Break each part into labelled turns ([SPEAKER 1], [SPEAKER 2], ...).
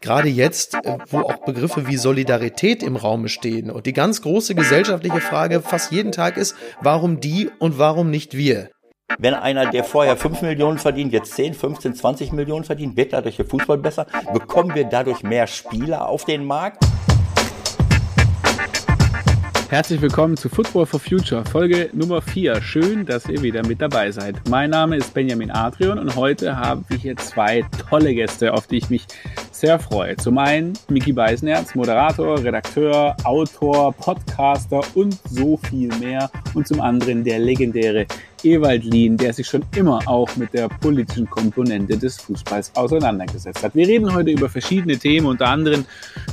[SPEAKER 1] gerade jetzt, äh, wo auch Begriffe wie Solidarität im Raume stehen und die ganz große gesellschaftliche Frage fast jeden Tag ist, warum die und warum nicht wir?
[SPEAKER 2] Wenn einer, der vorher 5 Millionen verdient, jetzt 10, 15, 20 Millionen verdient, wird dadurch der Fußball besser? Bekommen wir dadurch mehr Spieler auf den Markt?
[SPEAKER 3] Herzlich willkommen zu Football for Future, Folge Nummer 4. Schön, dass ihr wieder mit dabei seid. Mein Name ist Benjamin Adrian und heute haben wir hier zwei tolle Gäste, auf die ich mich sehr freue. Zum einen Miki Beisenherz, Moderator, Redakteur, Autor, Podcaster und so viel mehr. Und zum anderen der legendäre Ewald Lien, der sich schon immer auch mit der politischen Komponente des Fußballs auseinandergesetzt hat. Wir reden heute über verschiedene Themen, unter anderem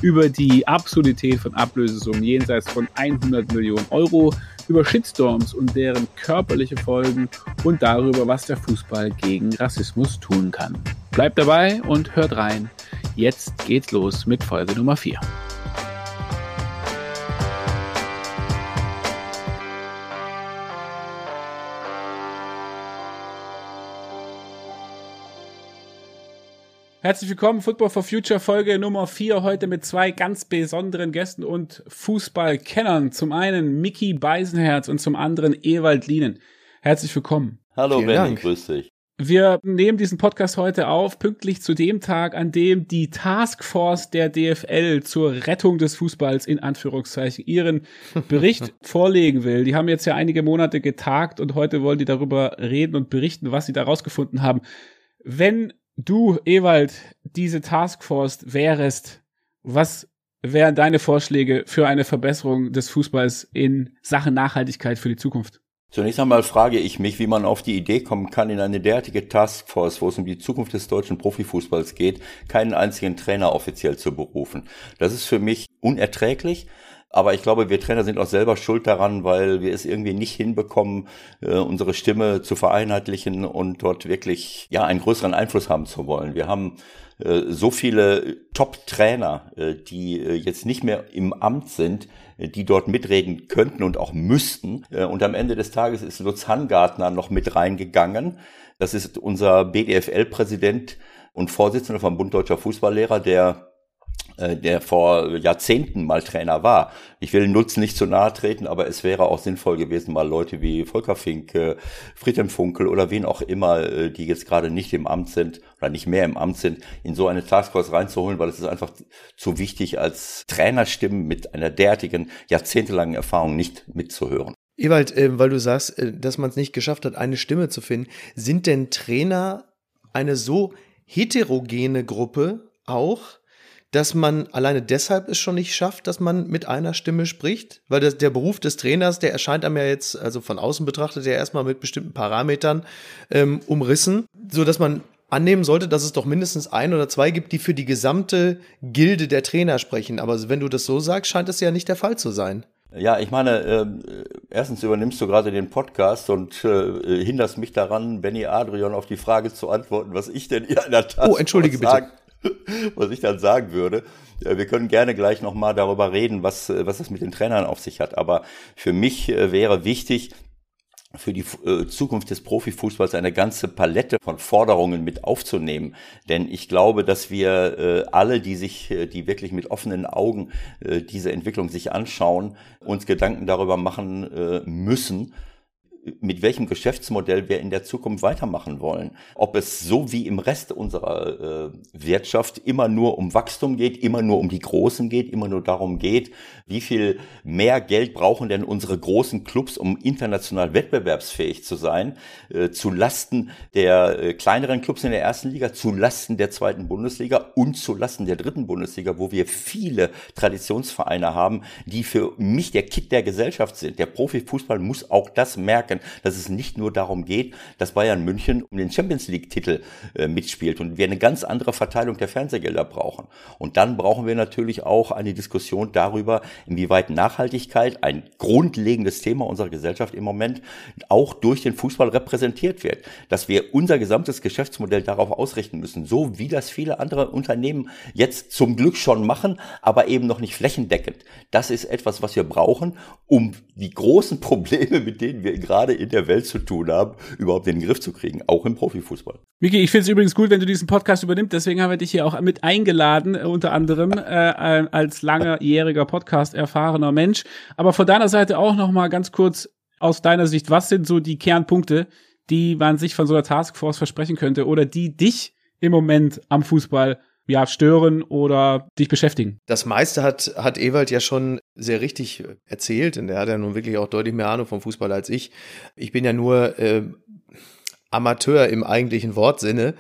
[SPEAKER 3] über die Absurdität von Ablösesummen jenseits von 100 Millionen Euro, über Shitstorms und deren körperliche Folgen und darüber, was der Fußball gegen Rassismus tun kann. Bleibt dabei und hört rein. Jetzt geht's los mit Folge Nummer 4. Herzlich willkommen, Football for Future Folge Nummer 4, heute mit zwei ganz besonderen Gästen und Fußballkennern. Zum einen Mickey Beisenherz und zum anderen Ewald Lienen. Herzlich willkommen.
[SPEAKER 2] Hallo Benny, grüß dich.
[SPEAKER 3] Wir nehmen diesen Podcast heute auf, pünktlich zu dem Tag, an dem die Taskforce der DFL zur Rettung des Fußballs in Anführungszeichen ihren Bericht vorlegen will. Die haben jetzt ja einige Monate getagt und heute wollen die darüber reden und berichten, was sie da rausgefunden haben. Wenn du, Ewald, diese Taskforce wärest, was wären deine Vorschläge für eine Verbesserung des Fußballs in Sachen Nachhaltigkeit für die Zukunft?
[SPEAKER 2] Zunächst einmal frage ich mich, wie man auf die Idee kommen kann, in eine derartige Taskforce, wo es um die Zukunft des deutschen Profifußballs geht, keinen einzigen Trainer offiziell zu berufen. Das ist für mich unerträglich. Aber ich glaube, wir Trainer sind auch selber schuld daran, weil wir es irgendwie nicht hinbekommen, äh, unsere Stimme zu vereinheitlichen und dort wirklich ja einen größeren Einfluss haben zu wollen. Wir haben äh, so viele Top-Trainer, äh, die äh, jetzt nicht mehr im Amt sind, die dort mitreden könnten und auch müssten. Und am Ende des Tages ist Lutz Hangartner noch mit reingegangen. Das ist unser BDFL-Präsident und Vorsitzender vom Bund Deutscher Fußballlehrer, der äh, der vor Jahrzehnten mal Trainer war. Ich will Nutz nicht zu nahe treten, aber es wäre auch sinnvoll gewesen, mal Leute wie Volker Fink, Friedhelm Funkel oder wen auch immer, äh, die jetzt gerade nicht im Amt sind oder nicht mehr im Amt sind, in so eine Taskforce reinzuholen, weil es ist einfach zu wichtig, als Trainerstimmen mit einer derartigen jahrzehntelangen Erfahrung nicht mitzuhören.
[SPEAKER 1] Ewald, äh, weil du sagst, dass man es nicht geschafft hat, eine Stimme zu finden, sind denn Trainer eine so heterogene Gruppe auch, dass man alleine deshalb es schon nicht schafft, dass man mit einer Stimme spricht? Weil das, der Beruf des Trainers, der erscheint einem ja jetzt, also von außen betrachtet, ja erstmal mit bestimmten Parametern ähm, umrissen, so dass man annehmen sollte, dass es doch mindestens ein oder zwei gibt, die für die gesamte Gilde der Trainer sprechen. Aber wenn du das so sagst, scheint es ja nicht der Fall zu sein.
[SPEAKER 2] Ja, ich meine, äh, erstens übernimmst du gerade den Podcast und äh, hinderst mich daran, Benny Adrian auf die Frage zu antworten, was ich denn in einer Tat
[SPEAKER 1] Oh, entschuldige bitte.
[SPEAKER 2] was ich dann sagen würde. Wir können gerne gleich nochmal darüber reden, was, was das mit den Trainern auf sich hat. Aber für mich äh, wäre wichtig, für die äh, Zukunft des Profifußballs eine ganze Palette von Forderungen mit aufzunehmen. Denn ich glaube, dass wir äh, alle, die sich, die wirklich mit offenen Augen diese Entwicklung sich anschauen, uns Gedanken darüber machen müssen, mit welchem Geschäftsmodell wir in der Zukunft weitermachen wollen. Ob es so wie im Rest unserer äh, Wirtschaft immer nur um Wachstum geht, immer nur um die Großen geht, immer nur darum geht, wie viel mehr Geld brauchen denn unsere großen Clubs, um international wettbewerbsfähig zu sein, äh, zu Lasten der äh, kleineren Clubs in der ersten Liga, zu Lasten der zweiten Bundesliga und zu Lasten der dritten Bundesliga, wo wir viele Traditionsvereine haben, die für mich der Kit der Gesellschaft sind. Der Profifußball muss auch das merken dass es nicht nur darum geht, dass Bayern München um den Champions League-Titel äh, mitspielt und wir eine ganz andere Verteilung der Fernsehgelder brauchen. Und dann brauchen wir natürlich auch eine Diskussion darüber, inwieweit Nachhaltigkeit, ein grundlegendes Thema unserer Gesellschaft im Moment, auch durch den Fußball repräsentiert wird. Dass wir unser gesamtes Geschäftsmodell darauf ausrichten müssen, so wie das viele andere Unternehmen jetzt zum Glück schon machen, aber eben noch nicht flächendeckend. Das ist etwas, was wir brauchen, um die großen Probleme, mit denen wir gerade in der Welt zu tun haben, überhaupt in den Griff zu kriegen, auch im Profifußball.
[SPEAKER 3] Miki, ich finde es übrigens gut, wenn du diesen Podcast übernimmst, deswegen haben wir dich hier auch mit eingeladen, unter anderem äh, als langjähriger Podcast erfahrener Mensch. Aber von deiner Seite auch noch mal ganz kurz aus deiner Sicht, was sind so die Kernpunkte, die man sich von so einer Taskforce versprechen könnte oder die dich im Moment am Fußball ja, stören oder dich beschäftigen.
[SPEAKER 1] Das meiste hat, hat Ewald ja schon sehr richtig erzählt, denn er hat ja nun wirklich auch deutlich mehr Ahnung vom Fußball als ich. Ich bin ja nur äh, Amateur im eigentlichen Wortsinne.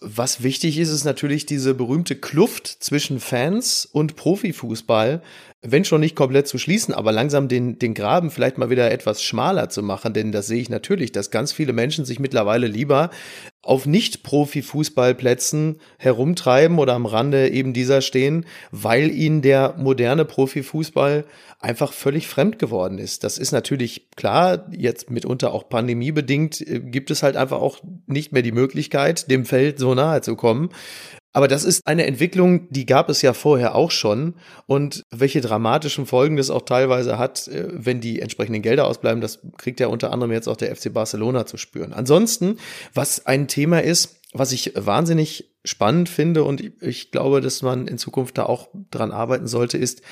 [SPEAKER 1] Was wichtig ist, ist natürlich diese berühmte Kluft zwischen Fans und Profifußball, wenn schon nicht komplett zu schließen, aber langsam den, den Graben vielleicht mal wieder etwas schmaler zu machen, denn das sehe ich natürlich, dass ganz viele Menschen sich mittlerweile lieber auf Nicht-Profi-Fußballplätzen herumtreiben oder am Rande eben dieser stehen, weil ihnen der moderne Profifußball einfach völlig fremd geworden ist. Das ist natürlich klar, jetzt mitunter auch pandemiebedingt äh, gibt es halt einfach auch nicht mehr die Möglichkeit, dem Feld so nahe zu kommen. Aber das ist eine Entwicklung, die gab es ja vorher auch schon. Und welche dramatischen Folgen das auch teilweise hat, äh, wenn die entsprechenden Gelder ausbleiben, das kriegt ja unter anderem jetzt auch der FC Barcelona zu spüren. Ansonsten, was ein Thema ist, was ich wahnsinnig spannend finde und ich glaube, dass man in Zukunft da auch dran arbeiten sollte, ist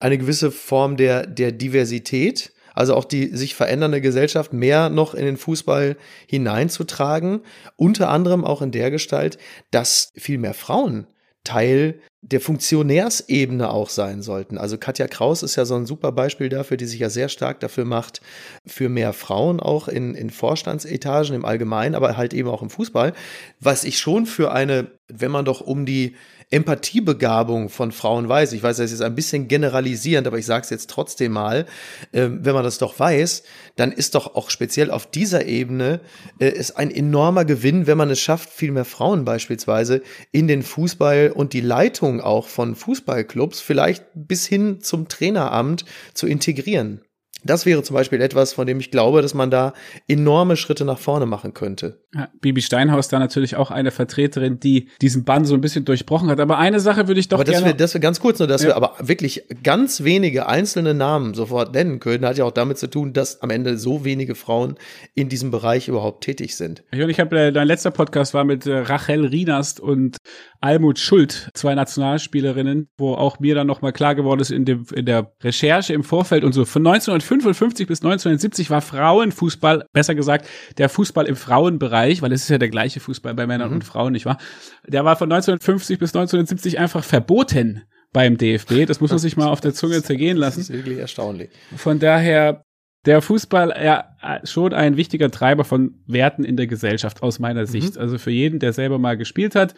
[SPEAKER 1] eine gewisse Form der, der Diversität also auch die sich verändernde Gesellschaft mehr noch in den Fußball hineinzutragen, unter anderem auch in der Gestalt, dass viel mehr Frauen Teil der Funktionärsebene auch sein sollten. Also Katja Kraus ist ja so ein super Beispiel dafür, die sich ja sehr stark dafür macht, für mehr Frauen auch in, in Vorstandsetagen im Allgemeinen, aber halt eben auch im Fußball, was ich schon für eine, wenn man doch um die Empathiebegabung von Frauen weiß. Ich weiß, das ist jetzt ein bisschen generalisierend, aber ich sage es jetzt trotzdem mal. Äh, wenn man das doch weiß, dann ist doch auch speziell auf dieser Ebene äh, ist ein enormer Gewinn, wenn man es schafft, viel mehr Frauen beispielsweise in den Fußball und die Leitung auch von Fußballclubs vielleicht bis hin zum Traineramt zu integrieren. Das wäre zum Beispiel etwas, von dem ich glaube, dass man da enorme Schritte nach vorne machen könnte.
[SPEAKER 3] Ja, Bibi Steinhaus da natürlich auch eine Vertreterin, die diesen Bann so ein bisschen durchbrochen hat. Aber eine Sache würde ich doch
[SPEAKER 1] aber
[SPEAKER 3] gerne.
[SPEAKER 1] Wir, das wir ganz kurz nur, dass ja. wir aber wirklich ganz wenige einzelne Namen sofort nennen können, hat ja auch damit zu tun, dass am Ende so wenige Frauen in diesem Bereich überhaupt tätig sind.
[SPEAKER 3] Und ich habe, äh, dein letzter Podcast war mit äh, Rachel Rienast und Almut Schuld, zwei Nationalspielerinnen, wo auch mir dann nochmal klar geworden ist in, dem, in der Recherche im Vorfeld und so. Von 1955 bis 1970 war Frauenfußball, besser gesagt, der Fußball im Frauenbereich, weil es ist ja der gleiche Fußball bei Männern mhm. und Frauen, nicht wahr? Der war von 1950 bis 1970 einfach verboten beim DFB. Das muss man sich mal auf der Zunge zergehen lassen. Das
[SPEAKER 1] ist wirklich erstaunlich.
[SPEAKER 3] Von daher der Fußball ja schon ein wichtiger Treiber von Werten in der Gesellschaft aus meiner Sicht. Mhm. Also für jeden, der selber mal gespielt hat,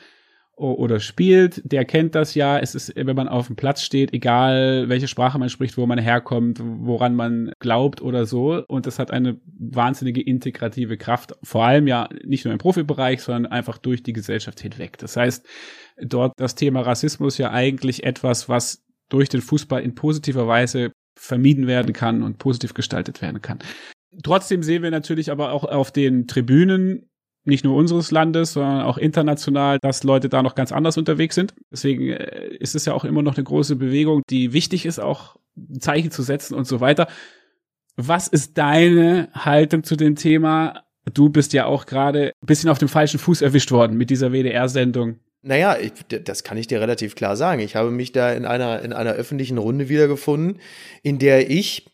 [SPEAKER 3] oder spielt, der kennt das ja. Es ist, wenn man auf dem Platz steht, egal welche Sprache man spricht, wo man herkommt, woran man glaubt oder so. Und das hat eine wahnsinnige integrative Kraft. Vor allem ja nicht nur im Profibereich, sondern einfach durch die Gesellschaft hinweg. Das heißt, dort das Thema Rassismus ja eigentlich etwas, was durch den Fußball in positiver Weise vermieden werden kann und positiv gestaltet werden kann. Trotzdem sehen wir natürlich aber auch auf den Tribünen nicht nur unseres Landes, sondern auch international, dass Leute da noch ganz anders unterwegs sind. Deswegen äh, ist es ja auch immer noch eine große Bewegung, die wichtig ist, auch Zeichen zu setzen und so weiter. Was ist deine Haltung zu dem Thema? Du bist ja auch gerade ein bisschen auf dem falschen Fuß erwischt worden mit dieser WDR-Sendung.
[SPEAKER 1] Naja, ich, das kann ich dir relativ klar sagen. Ich habe mich da in einer, in einer öffentlichen Runde wiedergefunden, in der ich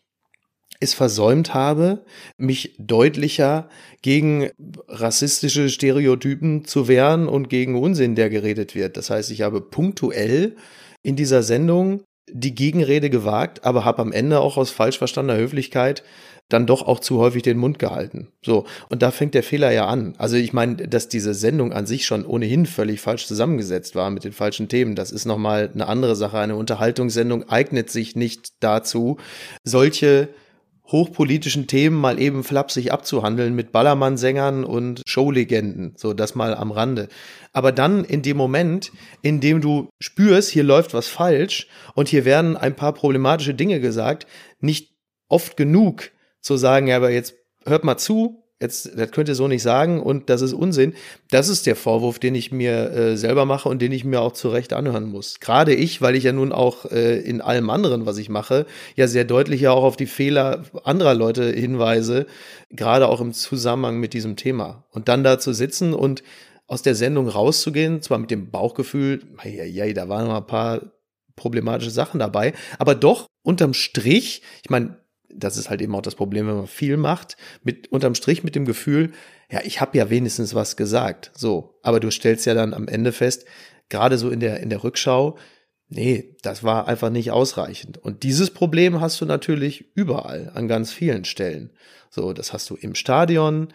[SPEAKER 1] es versäumt habe, mich deutlicher gegen rassistische Stereotypen zu wehren und gegen Unsinn, der geredet wird. Das heißt, ich habe punktuell in dieser Sendung die Gegenrede gewagt, aber habe am Ende auch aus falsch verstandener Höflichkeit dann doch auch zu häufig den Mund gehalten. So, und da fängt der Fehler ja an. Also ich meine, dass diese Sendung an sich schon ohnehin völlig falsch zusammengesetzt war mit den falschen Themen, das ist nochmal eine andere Sache. Eine Unterhaltungssendung eignet sich nicht dazu, solche hochpolitischen Themen mal eben flapsig abzuhandeln mit Ballermann-Sängern und Showlegenden, so das mal am Rande. Aber dann in dem Moment, in dem du spürst, hier läuft was falsch und hier werden ein paar problematische Dinge gesagt, nicht oft genug zu sagen, ja, aber jetzt hört mal zu, jetzt, das könnt ihr so nicht sagen und das ist Unsinn. Das ist der Vorwurf, den ich mir äh, selber mache und den ich mir auch zu Recht anhören muss. Gerade ich, weil ich ja nun auch äh, in allem anderen, was ich mache, ja sehr deutlich ja auch auf die Fehler anderer Leute hinweise, gerade auch im Zusammenhang mit diesem Thema. Und dann da zu sitzen und aus der Sendung rauszugehen, zwar mit dem Bauchgefühl, ja, ja, da waren noch ein paar problematische Sachen dabei, aber doch unterm Strich, ich meine, das ist halt eben auch das Problem, wenn man viel macht, mit unterm Strich mit dem Gefühl, ja, ich habe ja wenigstens was gesagt. So, aber du stellst ja dann am Ende fest, gerade so in der in der Rückschau, nee, das war einfach nicht ausreichend. Und dieses Problem hast du natürlich überall an ganz vielen Stellen. So, das hast du im Stadion,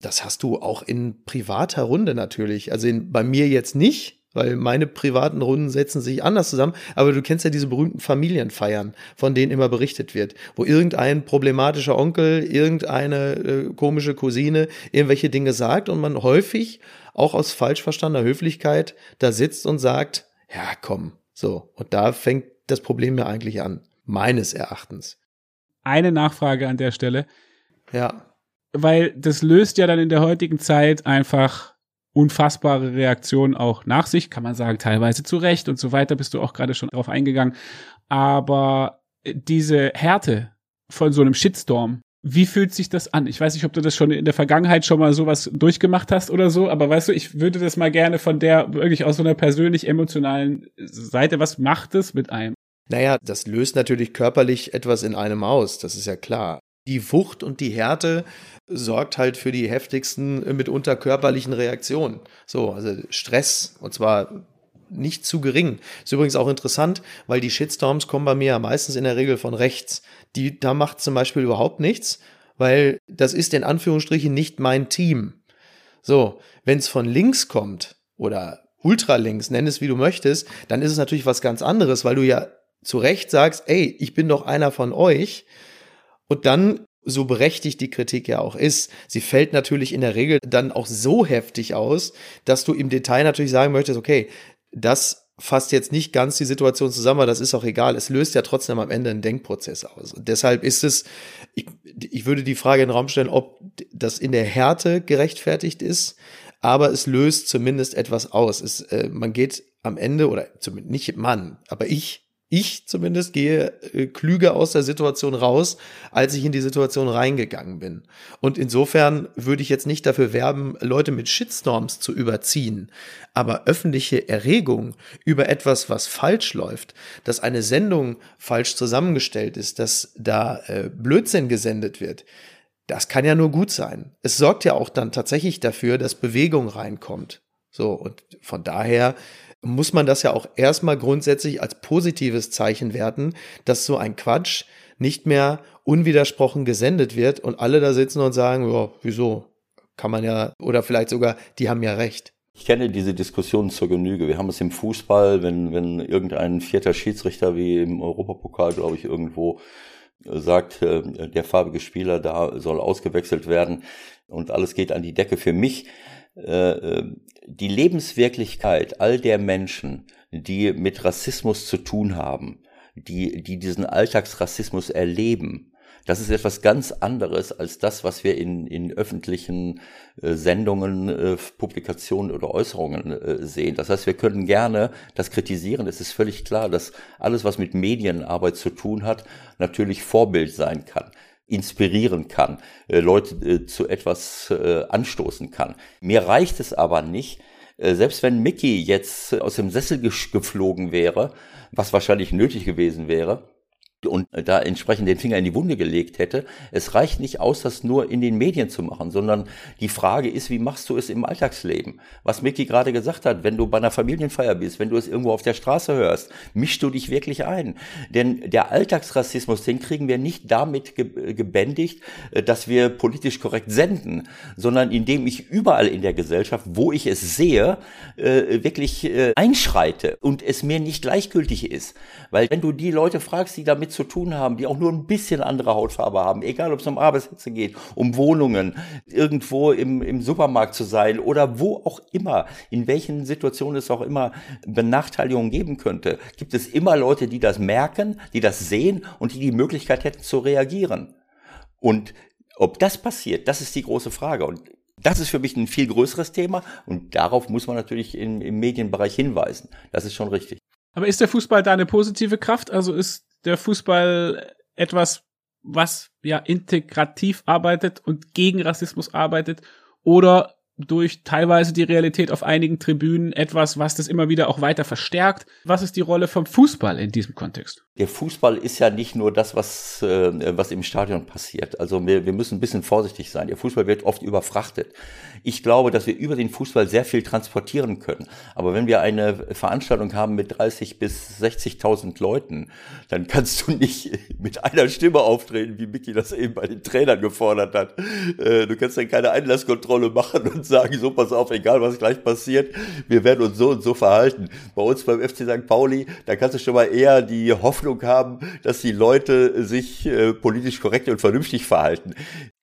[SPEAKER 1] das hast du auch in privater Runde natürlich. Also in, bei mir jetzt nicht, weil meine privaten Runden setzen sich anders zusammen. Aber du kennst ja diese berühmten Familienfeiern, von denen immer berichtet wird, wo irgendein problematischer Onkel, irgendeine äh, komische Cousine irgendwelche Dinge sagt und man häufig auch aus falsch verstandener Höflichkeit da sitzt und sagt, ja, komm, so. Und da fängt das Problem ja eigentlich an, meines Erachtens.
[SPEAKER 3] Eine Nachfrage an der Stelle.
[SPEAKER 1] Ja.
[SPEAKER 3] Weil das löst ja dann in der heutigen Zeit einfach unfassbare Reaktionen auch nach sich, kann man sagen, teilweise zu Recht und so weiter, bist du auch gerade schon drauf eingegangen. Aber diese Härte von so einem Shitstorm, wie fühlt sich das an? Ich weiß nicht, ob du das schon in der Vergangenheit schon mal sowas durchgemacht hast oder so, aber weißt du, ich würde das mal gerne von der wirklich aus so einer persönlich emotionalen Seite, was macht es mit einem?
[SPEAKER 1] Naja, das löst natürlich körperlich etwas in einem aus, das ist ja klar. Die Wucht und die Härte sorgt halt für die heftigsten, äh, mitunter körperlichen Reaktionen. So, also Stress, und zwar nicht zu gering. Ist übrigens auch interessant, weil die Shitstorms kommen bei mir ja meistens in der Regel von rechts. Die, da macht zum Beispiel überhaupt nichts, weil das ist in Anführungsstrichen nicht mein Team. So, wenn es von links kommt oder ultralinks, nenn es wie du möchtest, dann ist es natürlich was ganz anderes, weil du ja zu Recht sagst, ey, ich bin doch einer von euch. Und dann so berechtigt die Kritik ja auch ist, sie fällt natürlich in der Regel dann auch so heftig aus, dass du im Detail natürlich sagen möchtest, okay, das fasst jetzt nicht ganz die Situation zusammen, aber das ist auch egal. Es löst ja trotzdem am Ende einen Denkprozess aus. Und deshalb ist es, ich, ich würde die Frage in den Raum stellen, ob das in der Härte gerechtfertigt ist, aber es löst zumindest etwas aus. Es, äh, man geht am Ende, oder zumindest nicht Mann, aber ich ich zumindest gehe äh, klüger aus der Situation raus, als ich in die Situation reingegangen bin. Und insofern würde ich jetzt nicht dafür werben, Leute mit Shitstorms zu überziehen. Aber öffentliche Erregung über etwas, was falsch läuft, dass eine Sendung falsch zusammengestellt ist, dass da äh, Blödsinn gesendet wird, das kann ja nur gut sein. Es sorgt ja auch dann tatsächlich dafür, dass Bewegung reinkommt. So, und von daher muss man das ja auch erstmal grundsätzlich als positives Zeichen werten, dass so ein Quatsch nicht mehr unwidersprochen gesendet wird und alle da sitzen und sagen, ja, wieso? Kann man ja, oder vielleicht sogar, die haben ja recht.
[SPEAKER 2] Ich kenne diese Diskussion zur Genüge. Wir haben es im Fußball, wenn, wenn irgendein vierter Schiedsrichter wie im Europapokal, glaube ich, irgendwo äh, sagt, äh, der farbige Spieler da soll ausgewechselt werden und alles geht an die Decke. Für mich äh, die Lebenswirklichkeit all der Menschen, die mit Rassismus zu tun haben, die, die diesen Alltagsrassismus erleben, das ist etwas ganz anderes als das, was wir in, in öffentlichen äh, Sendungen, äh, Publikationen oder Äußerungen äh, sehen. Das heißt, wir können gerne das kritisieren. Es ist völlig klar, dass alles, was mit Medienarbeit zu tun hat, natürlich Vorbild sein kann inspirieren kann, äh, Leute äh, zu etwas äh, anstoßen kann. Mir reicht es aber nicht, selbst wenn Mickey jetzt aus dem Sessel geflogen wäre, was wahrscheinlich nötig gewesen wäre, und da entsprechend den Finger in die Wunde gelegt hätte. Es reicht nicht aus, das nur in den Medien zu machen, sondern die Frage ist, wie machst du es im Alltagsleben? Was Micky gerade gesagt hat, wenn du bei einer Familienfeier bist, wenn du es irgendwo auf der Straße hörst, mischst du dich wirklich ein. Denn der Alltagsrassismus, den kriegen wir nicht damit gebändigt, äh, dass wir politisch korrekt senden, sondern indem ich überall in der Gesellschaft, wo ich es sehe, äh, wirklich äh, einschreite und es mir nicht gleichgültig ist. Weil wenn du die Leute fragst, die damit zu tun haben, die auch nur ein bisschen andere Hautfarbe haben, egal ob es um Arbeitsplätze geht, um Wohnungen, irgendwo im, im Supermarkt zu sein oder wo auch immer, in welchen Situationen es auch immer Benachteiligungen geben könnte, gibt es immer Leute, die das merken, die das sehen und die die Möglichkeit hätten zu reagieren. Und Ob das passiert, das ist die große Frage. Und das ist für mich ein viel größeres Thema und darauf muss man natürlich im, im Medienbereich hinweisen. Das ist schon richtig.
[SPEAKER 3] Aber ist der Fußball da eine positive Kraft? Also ist der Fußball etwas, was ja integrativ arbeitet und gegen Rassismus arbeitet? Oder durch teilweise die Realität auf einigen Tribünen etwas, was das immer wieder auch weiter verstärkt. Was ist die Rolle vom Fußball in diesem Kontext?
[SPEAKER 2] Der Fußball ist ja nicht nur das, was, äh, was im Stadion passiert. Also wir, wir müssen ein bisschen vorsichtig sein. Der Fußball wird oft überfrachtet. Ich glaube, dass wir über den Fußball sehr viel transportieren können. Aber wenn wir eine Veranstaltung haben mit 30 bis 60.000 Leuten, dann kannst du nicht mit einer Stimme auftreten, wie Micky das eben bei den Trainern gefordert hat. Äh, du kannst dann keine Einlasskontrolle machen und sagen, so pass auf, egal was gleich passiert, wir werden uns so und so verhalten. Bei uns beim FC St. Pauli, da kannst du schon mal eher die Hoffnung haben, dass die Leute sich äh, politisch korrekt und vernünftig verhalten.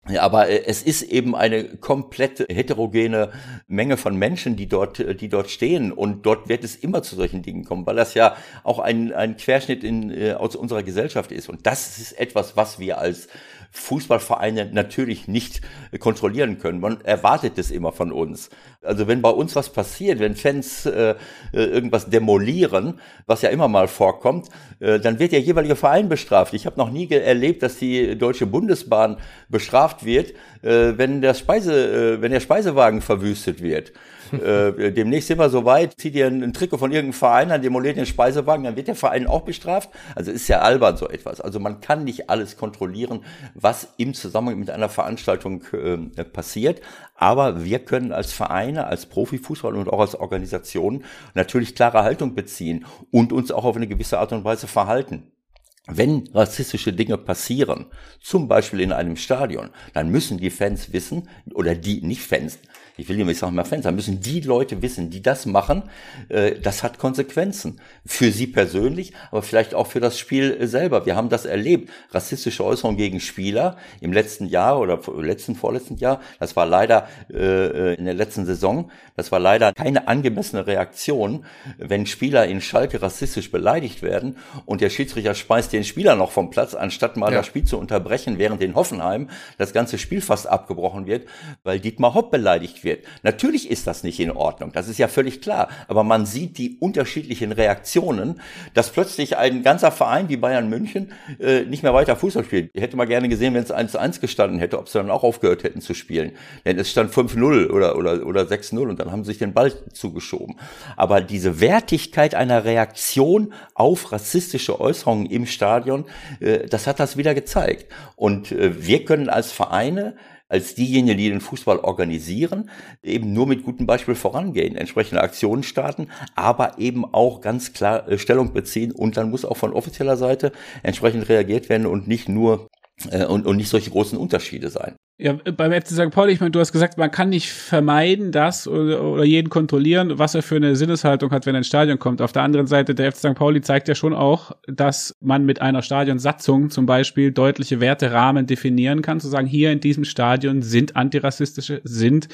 [SPEAKER 2] Ja, aber äh, es ist eben eine komplett heterogene Menge von Menschen, die dort, äh, die dort stehen. Und dort wird es immer zu solchen Dingen kommen, weil das ja auch ein, ein Querschnitt in, äh, aus unserer Gesellschaft ist. Und das ist etwas, was wir als Fußballvereine natürlich nicht kontrollieren können. Man erwartet es immer von uns. Also wenn bei uns was passiert, wenn Fans äh, irgendwas demolieren, was ja immer mal vorkommt, äh, dann wird der jeweilige Verein bestraft. Ich habe noch nie erlebt, dass die Deutsche Bundesbahn bestraft wird, äh, wenn, der Speise, äh, wenn der Speisewagen verwüstet wird. Äh, demnächst sind wir so weit, zieht ihr ein, ein Trikot von irgendeinem Verein an, demoliert den Speisewagen, dann wird der Verein auch bestraft. Also ist ja albern so etwas. Also man kann nicht alles kontrollieren, was im Zusammenhang mit einer Veranstaltung äh, passiert. Aber wir können als Vereine, als Profifußball und auch als Organisation natürlich klare Haltung beziehen und uns auch auf eine gewisse Art und Weise verhalten. Wenn rassistische Dinge passieren, zum Beispiel in einem Stadion, dann müssen die Fans wissen, oder die, nicht Fans, ich will nicht sagen mal Fans, dann müssen die Leute wissen, die das machen, äh, das hat Konsequenzen. Für sie persönlich, aber vielleicht auch für das Spiel selber. Wir haben das erlebt. Rassistische Äußerungen gegen Spieler im letzten Jahr oder letzten, vorletzten Jahr, das war leider äh, in der letzten Saison, das war leider keine angemessene Reaktion, wenn Spieler in Schalke rassistisch beleidigt werden und der Schiedsrichter speist den Spieler noch vom Platz, anstatt mal ja. das Spiel zu unterbrechen, während in Hoffenheim das ganze Spiel fast abgebrochen wird, weil Dietmar Hopp beleidigt wird. Natürlich ist das nicht in Ordnung, das ist ja völlig klar. Aber man sieht die unterschiedlichen Reaktionen, dass plötzlich ein ganzer Verein wie Bayern München äh, nicht mehr weiter Fußball spielt. Ich hätte mal gerne gesehen, wenn es 1-1 gestanden hätte, ob sie dann auch aufgehört hätten zu spielen. Denn es stand 5-0 oder, oder, oder 6-0 und dann haben sie sich den Ball zugeschoben. Aber diese Wertigkeit einer Reaktion auf rassistische Äußerungen im Stadion, äh, das hat das wieder gezeigt. Und äh, wir können als Vereine als diejenigen, die den Fußball organisieren, eben nur mit gutem Beispiel vorangehen, entsprechende Aktionen starten, aber eben auch ganz klar äh, Stellung beziehen und dann muss auch von offizieller Seite entsprechend reagiert werden und nicht nur äh, und, und nicht solche großen Unterschiede sein.
[SPEAKER 3] Ja, beim FC St. Pauli, ich meine, du hast gesagt, man kann nicht vermeiden, das oder, oder jeden kontrollieren, was er für eine Sinneshaltung hat, wenn er ins Stadion kommt. Auf der anderen Seite, der FC St. Pauli zeigt ja schon auch, dass man mit einer Stadionsatzung zum Beispiel deutliche Werterahmen definieren kann, zu sagen, hier in diesem Stadion sind antirassistische, sind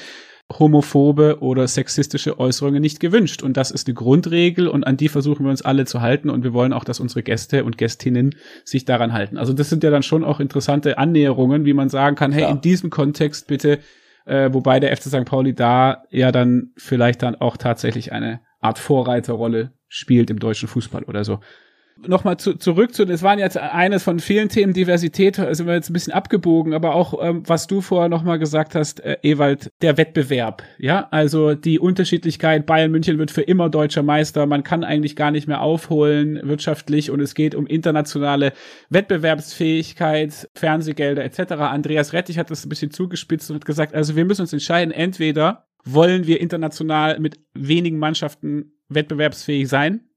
[SPEAKER 3] homophobe oder sexistische Äußerungen nicht gewünscht. Und das ist eine Grundregel und an die versuchen wir uns alle zu halten und wir wollen auch, dass unsere Gäste und Gästinnen sich daran halten. Also das sind ja dann schon auch interessante Annäherungen, wie man sagen kann, hey, ja. in diesem Kontext bitte, äh, wobei der FC St. Pauli da ja dann vielleicht dann auch tatsächlich eine Art Vorreiterrolle spielt im deutschen Fußball oder so nochmal zu, zurück zu, das waren jetzt eines von vielen Themen, Diversität, sind wir jetzt ein bisschen abgebogen, aber auch, ähm, was du vorher nochmal gesagt hast, äh, Ewald, der Wettbewerb, ja, also die Unterschiedlichkeit, Bayern München wird für immer deutscher Meister, man kann eigentlich gar nicht mehr aufholen wirtschaftlich und es geht um internationale Wettbewerbsfähigkeit, Fernsehgelder etc. Andreas Rettich hat das ein bisschen zugespitzt und hat gesagt, also wir müssen uns entscheiden, entweder wollen wir international mit wenigen Mannschaften wettbewerbsfähig sein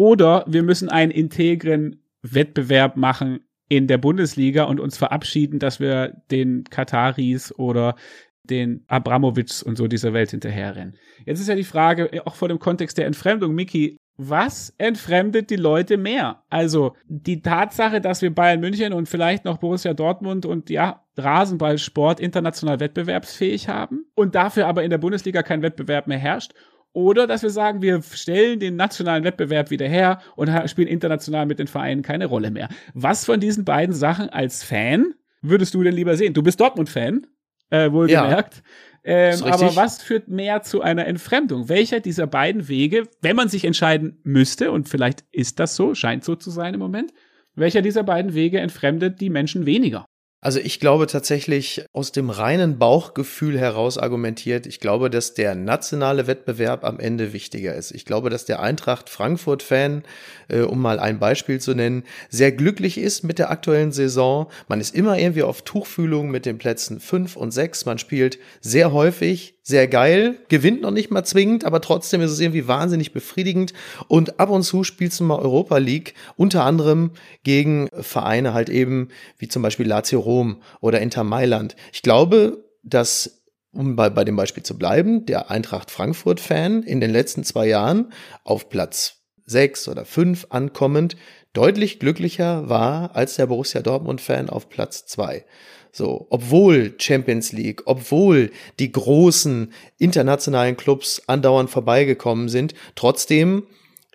[SPEAKER 3] oder wir müssen einen integren Wettbewerb machen in der Bundesliga und uns verabschieden, dass wir den Kataris oder den Abramowitschs und so dieser Welt hinterherrennen. Jetzt ist ja die Frage, auch vor dem Kontext der Entfremdung, Miki, was entfremdet die Leute mehr? Also die Tatsache, dass wir Bayern München und vielleicht noch Borussia Dortmund und ja, Rasenballsport international wettbewerbsfähig haben und dafür aber in der Bundesliga kein Wettbewerb mehr herrscht oder dass wir sagen, wir stellen den nationalen Wettbewerb wieder her und spielen international mit den Vereinen keine Rolle mehr. Was von diesen beiden Sachen als Fan würdest du denn lieber sehen? Du bist Dortmund-Fan, äh, wohlgemerkt. Ja. Ähm, aber was führt mehr zu einer Entfremdung? Welcher dieser beiden Wege, wenn man sich entscheiden müsste, und vielleicht ist das so, scheint so zu sein im Moment, welcher dieser beiden Wege entfremdet die Menschen weniger?
[SPEAKER 1] Also ich glaube tatsächlich aus dem reinen Bauchgefühl heraus argumentiert, ich glaube, dass der nationale Wettbewerb am Ende wichtiger ist. Ich glaube, dass der Eintracht Frankfurt-Fan, äh, um mal ein Beispiel zu nennen, sehr glücklich ist mit der aktuellen Saison. Man ist immer irgendwie auf Tuchfühlung mit den Plätzen fünf und sechs. Man spielt sehr häufig sehr geil, gewinnt noch nicht mal zwingend, aber trotzdem ist es irgendwie wahnsinnig befriedigend. Und ab und zu spielst du mal Europa League, unter anderem gegen Vereine halt eben, wie zum Beispiel Lazio Rom oder Inter Mailand. Ich glaube, dass um bei, bei dem Beispiel zu bleiben, der Eintracht Frankfurt-Fan in den letzten zwei Jahren auf Platz sechs oder fünf ankommend deutlich glücklicher war als der Borussia Dortmund-Fan auf Platz zwei. So, obwohl Champions League, obwohl die großen internationalen Clubs andauernd vorbeigekommen sind, trotzdem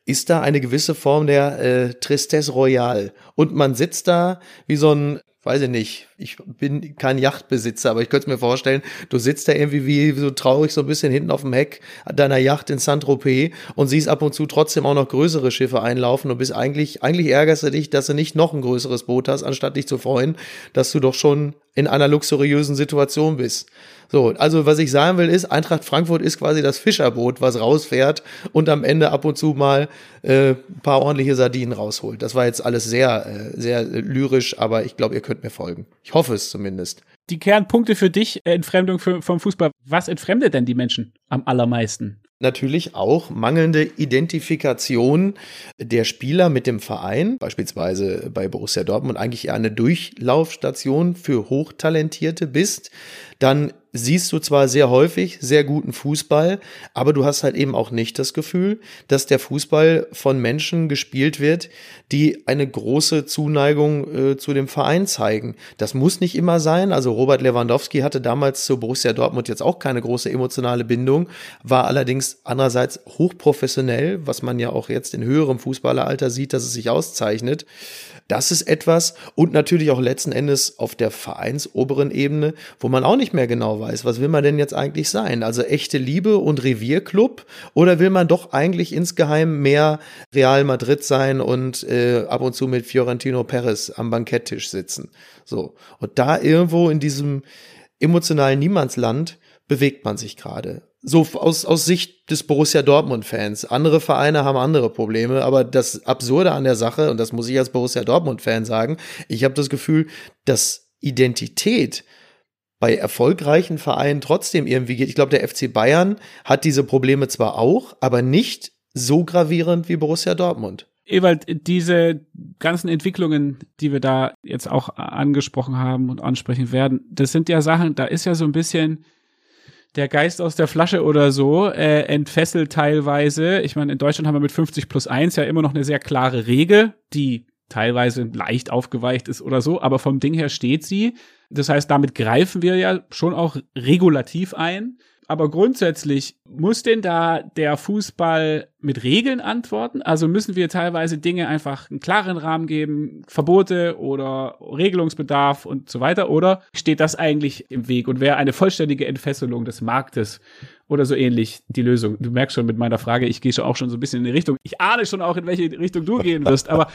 [SPEAKER 1] ist da eine gewisse Form der äh, Tristesse Royale. Und man sitzt da wie so ein weiß ich nicht, ich bin kein Yachtbesitzer, aber ich könnte mir vorstellen, du sitzt da irgendwie wie so traurig so ein bisschen hinten auf dem Heck deiner Yacht in Saint-Tropez und siehst ab und zu trotzdem auch noch größere Schiffe einlaufen und bist eigentlich, eigentlich ärgerst du dich, dass du nicht noch ein größeres Boot hast, anstatt dich zu freuen, dass du doch schon in einer luxuriösen Situation bist. So, also was ich sagen will ist, Eintracht Frankfurt ist quasi das Fischerboot, was rausfährt und am Ende ab und zu mal äh, ein paar ordentliche Sardinen rausholt. Das war jetzt alles sehr, äh, sehr lyrisch, aber ich glaube, ihr könnt mir folgen. Ich hoffe es zumindest.
[SPEAKER 3] Die Kernpunkte für dich, äh, Entfremdung für, vom Fußball. Was entfremdet denn die Menschen am allermeisten?
[SPEAKER 1] natürlich auch mangelnde Identifikation der Spieler mit dem Verein, beispielsweise bei Borussia Dortmund eigentlich eher eine Durchlaufstation für Hochtalentierte bist, dann siehst du zwar sehr häufig sehr guten Fußball, aber du hast halt eben auch nicht das Gefühl, dass der Fußball von Menschen gespielt wird, die eine große Zuneigung äh, zu dem Verein zeigen. Das muss nicht immer sein. Also Robert Lewandowski hatte damals zu Borussia Dortmund jetzt auch keine große emotionale Bindung, war allerdings andererseits hochprofessionell, was man ja auch jetzt in höherem Fußballeralter sieht, dass es sich auszeichnet. Das ist etwas und natürlich auch letzten Endes auf der vereinsoberen Ebene, wo man auch nicht mehr genau weiß, was will man denn jetzt eigentlich sein? Also echte Liebe und Revierclub oder will man doch eigentlich insgeheim mehr Real Madrid sein und äh, ab und zu mit Fiorentino Perez am Banketttisch sitzen? So. Und da irgendwo in diesem emotionalen Niemandsland bewegt man sich gerade so aus, aus Sicht des Borussia Dortmund-Fans. Andere Vereine haben andere Probleme, aber das Absurde an der Sache, und das muss ich als Borussia Dortmund-Fan sagen, ich habe das Gefühl, dass Identität bei erfolgreichen Vereinen trotzdem irgendwie geht. Ich glaube, der FC Bayern hat diese Probleme zwar auch, aber nicht so gravierend wie Borussia Dortmund.
[SPEAKER 3] Ewald, diese ganzen Entwicklungen, die wir da jetzt auch angesprochen haben und ansprechen werden, das sind ja Sachen, da ist ja so ein bisschen der Geist aus der Flasche oder so äh, entfesselt teilweise. Ich meine, in Deutschland haben wir mit 50 plus 1 ja immer noch eine sehr klare Regel, die teilweise leicht aufgeweicht ist oder so, aber vom Ding her steht sie. Das heißt, damit greifen wir ja schon auch regulativ ein aber grundsätzlich muss denn da der Fußball mit Regeln antworten? Also müssen wir teilweise Dinge einfach einen klaren Rahmen geben, Verbote oder Regelungsbedarf und so weiter? Oder steht das eigentlich im Weg und wäre eine vollständige Entfesselung des Marktes oder so ähnlich die Lösung. Du merkst schon mit meiner Frage, ich gehe schon auch schon so ein bisschen in die Richtung. Ich ahne schon auch, in welche Richtung du gehen wirst. Aber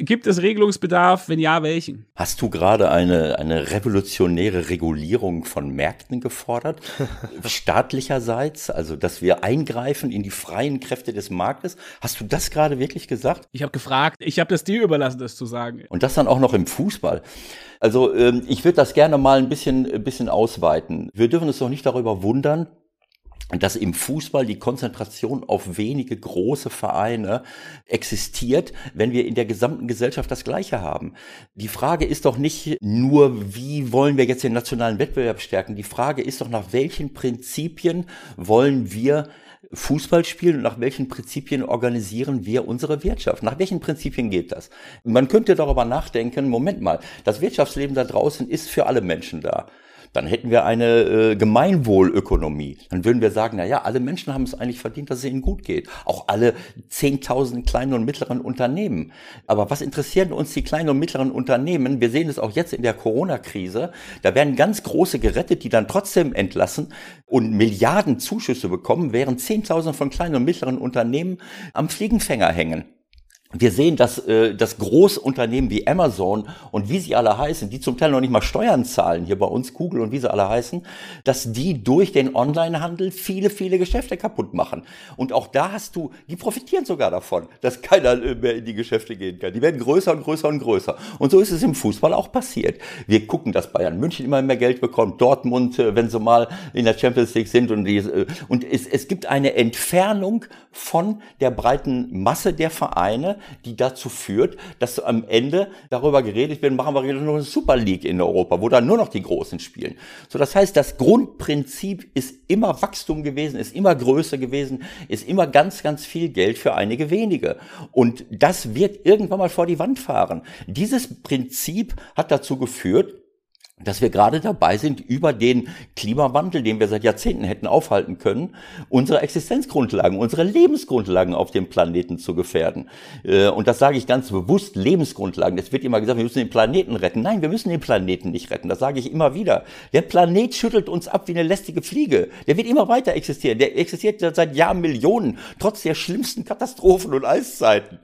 [SPEAKER 3] gibt es Regelungsbedarf? Wenn ja, welchen?
[SPEAKER 2] Hast du gerade eine, eine revolutionäre Regulierung von Märkten gefordert? Staatlicherseits? Also, dass wir eingreifen in die freien Kräfte des Marktes? Hast du das gerade wirklich gesagt?
[SPEAKER 3] Ich habe gefragt. Ich habe das dir überlassen, das zu sagen.
[SPEAKER 2] Und das dann auch noch im Fußball. Also ähm, ich würde das gerne mal ein bisschen, ein bisschen ausweiten. Wir dürfen uns doch nicht darüber wundern, dass im Fußball die Konzentration auf wenige große Vereine existiert, wenn wir in der gesamten Gesellschaft das Gleiche haben. Die Frage ist doch nicht nur, wie wollen wir jetzt den nationalen Wettbewerb stärken? Die Frage ist doch, nach welchen Prinzipien wollen wir Fußball spielen und nach welchen Prinzipien organisieren wir unsere Wirtschaft? Nach welchen Prinzipien geht das? Man könnte darüber nachdenken, Moment mal, das Wirtschaftsleben da draußen ist für alle Menschen da. Dann hätten wir eine äh, Gemeinwohlökonomie. Dann würden wir sagen, na ja, alle Menschen haben es eigentlich verdient, dass es ihnen gut geht. Auch alle 10.000 kleinen und mittleren Unternehmen. Aber was interessieren uns die kleinen und mittleren Unternehmen? Wir sehen es auch jetzt in der Corona-Krise. Da werden ganz große gerettet, die dann trotzdem entlassen und Milliarden Zuschüsse bekommen, während 10.000 von kleinen und mittleren Unternehmen am Fliegenfänger hängen wir sehen, dass, äh, dass Großunternehmen wie Amazon und wie sie alle heißen, die zum Teil noch nicht mal Steuern zahlen, hier bei uns Google und wie sie alle heißen, dass die durch den Onlinehandel viele, viele Geschäfte kaputt machen. Und auch da hast du, die profitieren sogar davon, dass keiner mehr in die Geschäfte gehen kann. Die werden größer und größer und größer. Und so ist es im Fußball auch passiert. Wir gucken, dass Bayern München immer mehr Geld bekommt, Dortmund, äh, wenn sie mal in der Champions League sind und, die, äh, und es, es gibt eine Entfernung von der breiten Masse der Vereine, die dazu führt, dass am Ende darüber geredet wird, machen wir wieder nur eine Super League in Europa, wo dann nur noch die Großen spielen. So, das heißt, das Grundprinzip ist immer Wachstum gewesen, ist immer größer gewesen, ist immer ganz, ganz viel Geld für einige wenige. Und das wird irgendwann mal vor die Wand fahren. Dieses Prinzip hat dazu geführt, dass wir gerade dabei sind, über den Klimawandel, den wir seit Jahrzehnten hätten aufhalten können, unsere Existenzgrundlagen, unsere Lebensgrundlagen auf dem Planeten zu gefährden. Äh, und das sage ich ganz bewusst, Lebensgrundlagen. Es wird immer gesagt, wir müssen den Planeten retten. Nein, wir müssen den Planeten nicht retten. Das sage ich immer wieder. Der Planet schüttelt uns ab wie eine lästige Fliege. Der wird immer weiter existieren. Der existiert seit Jahren Millionen, trotz der schlimmsten Katastrophen und Eiszeiten.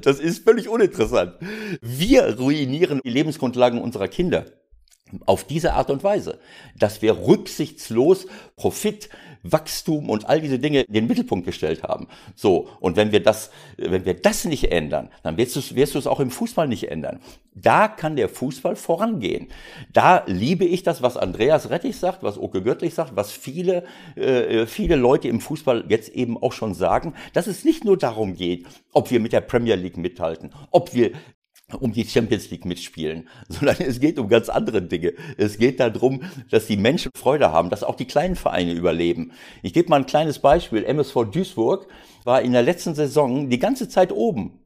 [SPEAKER 2] Das ist völlig uninteressant. Wir ruinieren die Lebensgrundlagen unserer Kinder auf diese Art und Weise, dass wir rücksichtslos Profit, Wachstum und all diese Dinge in den Mittelpunkt gestellt haben. So. Und wenn wir das, wenn wir das nicht ändern, dann wirst du es, wirst du es auch im Fußball nicht ändern. Da kann der Fußball vorangehen. Da liebe ich das, was Andreas Rettich sagt, was Oke Göttlich sagt, was viele, äh, viele Leute im Fußball jetzt eben auch schon sagen, dass es nicht nur darum geht, ob wir mit der Premier League mithalten, ob wir um die Champions League mitspielen, sondern es geht um ganz andere Dinge. Es geht darum, dass die Menschen Freude haben, dass auch die kleinen Vereine überleben. Ich gebe mal ein kleines Beispiel. MSV Duisburg war in der letzten Saison die ganze Zeit oben.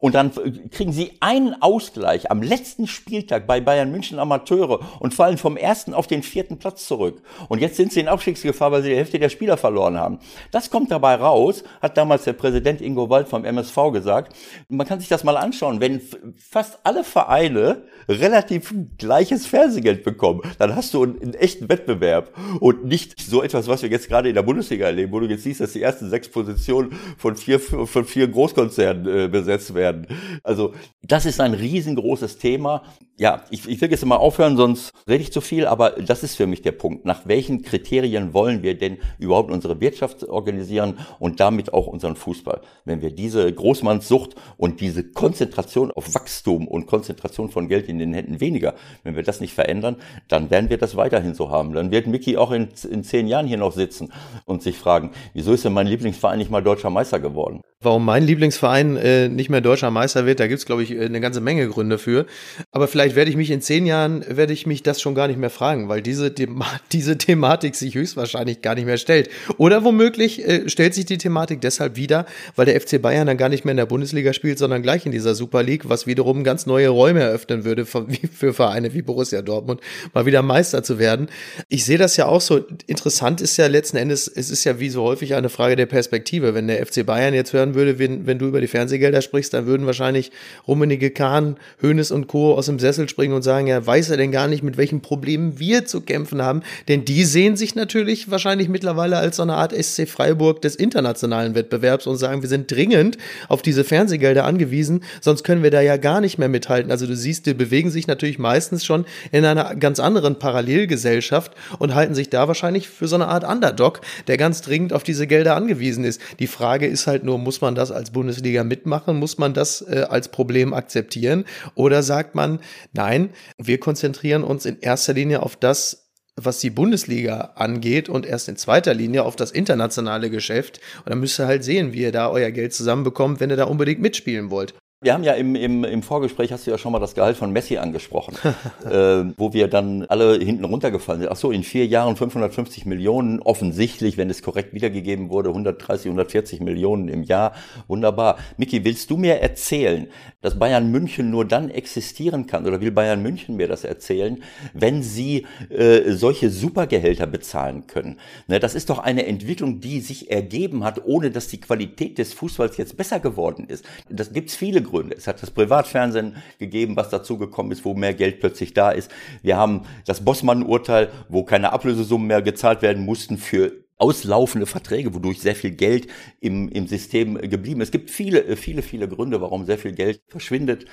[SPEAKER 2] Und dann kriegen sie einen Ausgleich am letzten Spieltag bei Bayern München Amateure und fallen vom ersten auf den vierten Platz zurück. Und jetzt sind sie in Abstiegsgefahr, weil sie die Hälfte der Spieler verloren haben. Das kommt dabei raus, hat damals der Präsident Ingo Wald vom MSV gesagt. Man kann sich das mal anschauen. Wenn fast alle Vereine relativ gleiches Fernsehgeld bekommen, dann hast du einen, einen echten Wettbewerb und nicht so etwas, was wir jetzt gerade in der Bundesliga erleben, wo du jetzt siehst, dass die ersten sechs Positionen von vier, von vier Großkonzernen äh, besetzt werden werden. Also das ist ein riesengroßes Thema. Ja, ich, ich will jetzt mal aufhören, sonst rede ich zu viel, aber das ist für mich der Punkt. Nach welchen Kriterien wollen wir denn überhaupt unsere Wirtschaft organisieren und damit auch unseren Fußball? Wenn wir diese Großmannssucht und diese Konzentration auf Wachstum und Konzentration von Geld in den Händen weniger, wenn wir das nicht verändern, dann werden wir das weiterhin so haben. Dann wird Mickey auch in, in zehn Jahren hier noch sitzen und sich fragen, wieso ist denn mein Lieblingsverein nicht mal deutscher Meister geworden?
[SPEAKER 1] Warum mein Lieblingsverein äh, nicht mehr deutscher Meister wird, da gibt's glaube ich, eine ganze Menge Gründe für. Aber vielleicht werde ich mich in zehn Jahren, werde ich mich das schon gar nicht mehr fragen, weil diese, Thema diese Thematik sich höchstwahrscheinlich gar nicht mehr stellt. Oder womöglich äh, stellt sich die Thematik deshalb wieder, weil der FC Bayern dann gar nicht mehr in der Bundesliga spielt, sondern gleich in dieser Super League, was wiederum ganz neue Räume eröffnen würde für, für Vereine wie Borussia Dortmund, mal wieder Meister zu werden. Ich sehe das ja auch so. Interessant ist ja letzten Endes, es ist ja wie so häufig eine Frage der Perspektive. Wenn der FC Bayern jetzt hören würde, wenn, wenn du über die Fernsehgelder sprichst, dann würden wahrscheinlich Rummenige Kahn, Hönes und Co. aus dem Sessel springen und sagen, ja, weiß er denn gar nicht, mit welchen Problemen wir zu kämpfen haben? Denn die sehen sich natürlich wahrscheinlich mittlerweile als so eine Art SC Freiburg des internationalen Wettbewerbs und sagen, wir sind dringend auf diese Fernsehgelder angewiesen, sonst können wir da ja gar nicht mehr mithalten. Also du siehst, die bewegen sich natürlich meistens schon in einer ganz anderen Parallelgesellschaft und halten sich da wahrscheinlich für so eine Art Underdog, der ganz dringend auf diese Gelder angewiesen ist. Die Frage ist halt nur, muss man das als Bundesliga mitmachen? Muss man das äh, als Problem akzeptieren? Oder sagt man, nein, wir konzentrieren uns in erster Linie auf das, was die Bundesliga angeht und erst in zweiter Linie auf das internationale Geschäft. Und dann müsst ihr halt sehen, wie ihr da euer Geld zusammenbekommt, wenn ihr da unbedingt mitspielen wollt.
[SPEAKER 2] Wir haben ja im, im, im Vorgespräch, hast du ja schon mal das Gehalt von Messi angesprochen, äh, wo wir dann alle hinten runtergefallen sind. Ach so, in vier Jahren 550 Millionen, offensichtlich, wenn es korrekt wiedergegeben wurde, 130, 140 Millionen im Jahr. Wunderbar. Miki, willst du mir erzählen, dass Bayern München nur dann existieren kann, oder will Bayern München mir das erzählen, wenn sie äh, solche Supergehälter bezahlen können? Ne, das ist doch eine Entwicklung, die sich ergeben hat, ohne dass die Qualität des Fußballs jetzt besser geworden ist. Das gibt's viele Gründe. Es hat das Privatfernsehen gegeben, was dazu gekommen ist, wo mehr Geld plötzlich da ist. Wir haben das Bossmann-Urteil, wo keine Ablösesummen mehr gezahlt werden mussten für auslaufende Verträge, wodurch sehr viel Geld im, im System geblieben ist. Es gibt viele, viele, viele Gründe, warum sehr viel Geld verschwindet.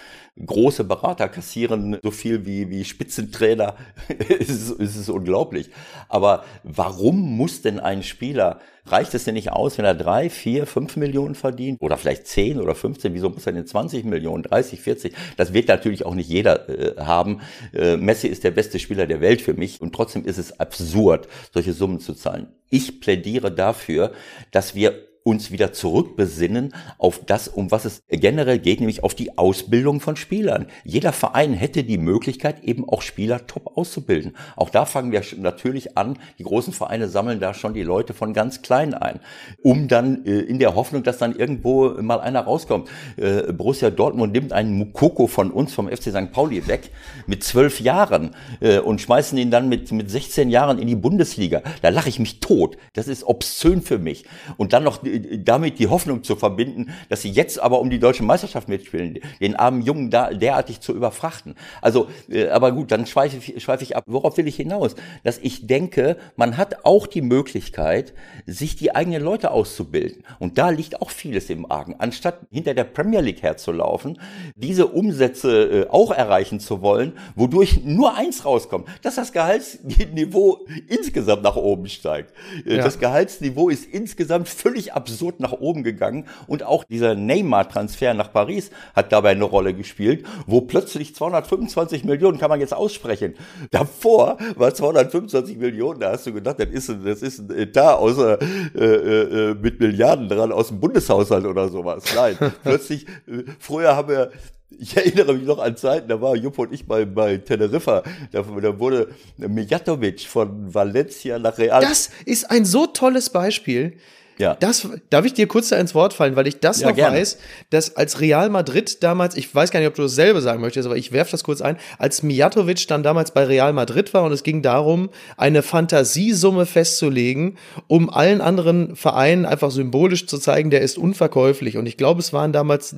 [SPEAKER 2] Große Berater kassieren so viel wie, wie Spitzentrainer. es, ist, es ist unglaublich. Aber warum muss denn ein Spieler Reicht es denn nicht aus, wenn er drei, vier, fünf Millionen verdient? Oder vielleicht zehn oder 15? Wieso muss er denn 20 Millionen, 30, 40? Das wird natürlich auch nicht jeder äh, haben. Äh, Messi ist der beste Spieler der Welt für mich und trotzdem ist es absurd, solche Summen zu zahlen. Ich plädiere dafür, dass wir uns wieder zurückbesinnen auf das, um was es generell geht, nämlich auf die Ausbildung von Spielern. Jeder Verein hätte die Möglichkeit, eben auch Spieler top auszubilden. Auch da fangen wir natürlich an. Die großen Vereine sammeln da schon die Leute von ganz klein ein, um dann äh, in der Hoffnung, dass dann irgendwo mal einer rauskommt. Äh, Borussia Dortmund nimmt einen Mukoko von uns, vom FC St. Pauli weg, mit zwölf Jahren äh, und schmeißen ihn dann mit, mit 16 Jahren in die Bundesliga. Da lache ich mich tot. Das ist obszön für mich. Und dann noch damit die Hoffnung zu verbinden, dass sie jetzt aber um die deutsche Meisterschaft mitspielen, den armen Jungen da derartig zu überfrachten. Also, äh, aber gut, dann schweife ich, schweife ich ab. Worauf will ich hinaus? Dass ich denke, man hat auch die Möglichkeit, sich die eigenen Leute auszubilden. Und da liegt auch vieles im Argen. Anstatt hinter der Premier League herzulaufen, diese Umsätze äh, auch erreichen zu wollen, wodurch nur eins rauskommt, dass das Gehaltsniveau insgesamt nach oben steigt. Äh, ja. Das Gehaltsniveau ist insgesamt völlig absurd absurd nach oben gegangen und auch dieser Neymar-Transfer nach Paris hat dabei eine Rolle gespielt, wo plötzlich 225 Millionen kann man jetzt aussprechen. Davor war 225 Millionen, da hast du gedacht, das ist ein, das ist ein Etat außer, äh, äh, mit Milliarden dran aus dem Bundeshaushalt oder sowas. Nein, plötzlich, äh, früher haben wir ich erinnere mich noch an Zeiten, da war Jupp und ich bei, bei Teneriffa, da, da wurde Mijatovic von Valencia nach Real.
[SPEAKER 1] Das ist ein so tolles Beispiel. Ja. Das, darf ich dir kurz da ins Wort fallen, weil ich das ja, noch gerne. weiß, dass als Real Madrid damals, ich weiß gar nicht, ob du dasselbe sagen möchtest, aber ich werfe das kurz ein, als Mijatovic dann damals bei Real Madrid war und es ging darum, eine Fantasiesumme festzulegen, um allen anderen Vereinen einfach symbolisch zu zeigen, der ist unverkäuflich. Und ich glaube, es waren damals,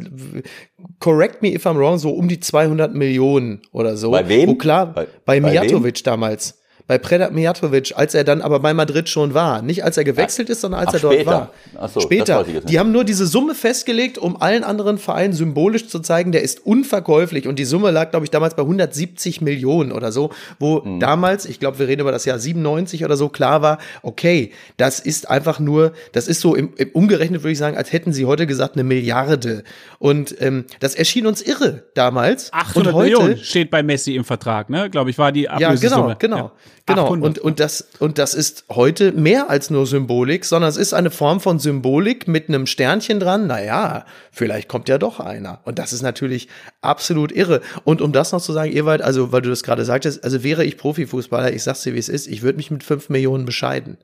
[SPEAKER 1] correct me if I'm wrong, so um die 200 Millionen oder so.
[SPEAKER 2] Bei wem?
[SPEAKER 1] Wo klar, bei, bei Mijatovic damals bei Predat Mijatovic, als er dann aber bei Madrid schon war. Nicht als er gewechselt ist, sondern als Ach, er dort später. war. Ach so, später. Die haben nur diese Summe festgelegt, um allen anderen Vereinen symbolisch zu zeigen, der ist unverkäuflich. Und die Summe lag, glaube ich, damals bei 170 Millionen oder so, wo mhm. damals, ich glaube, wir reden über das Jahr 97 oder so, klar war, okay, das ist einfach nur, das ist so im, im umgerechnet, würde ich sagen, als hätten sie heute gesagt, eine Milliarde. Und ähm, das erschien uns irre damals.
[SPEAKER 3] 800 Millionen steht bei Messi im Vertrag, ne? Glaube ich, war die
[SPEAKER 1] Ablösesumme. Ja, genau, genau. Ja. Genau, 800. und, und, das, und das ist heute mehr als nur Symbolik, sondern es ist eine Form von Symbolik mit einem Sternchen dran. Naja, vielleicht kommt ja doch einer. Und das ist natürlich absolut irre. Und um das noch zu sagen, Ewald, also weil du das gerade sagtest, also wäre ich Profifußballer, ich sag's dir, wie es ist, ich würde mich mit fünf Millionen bescheiden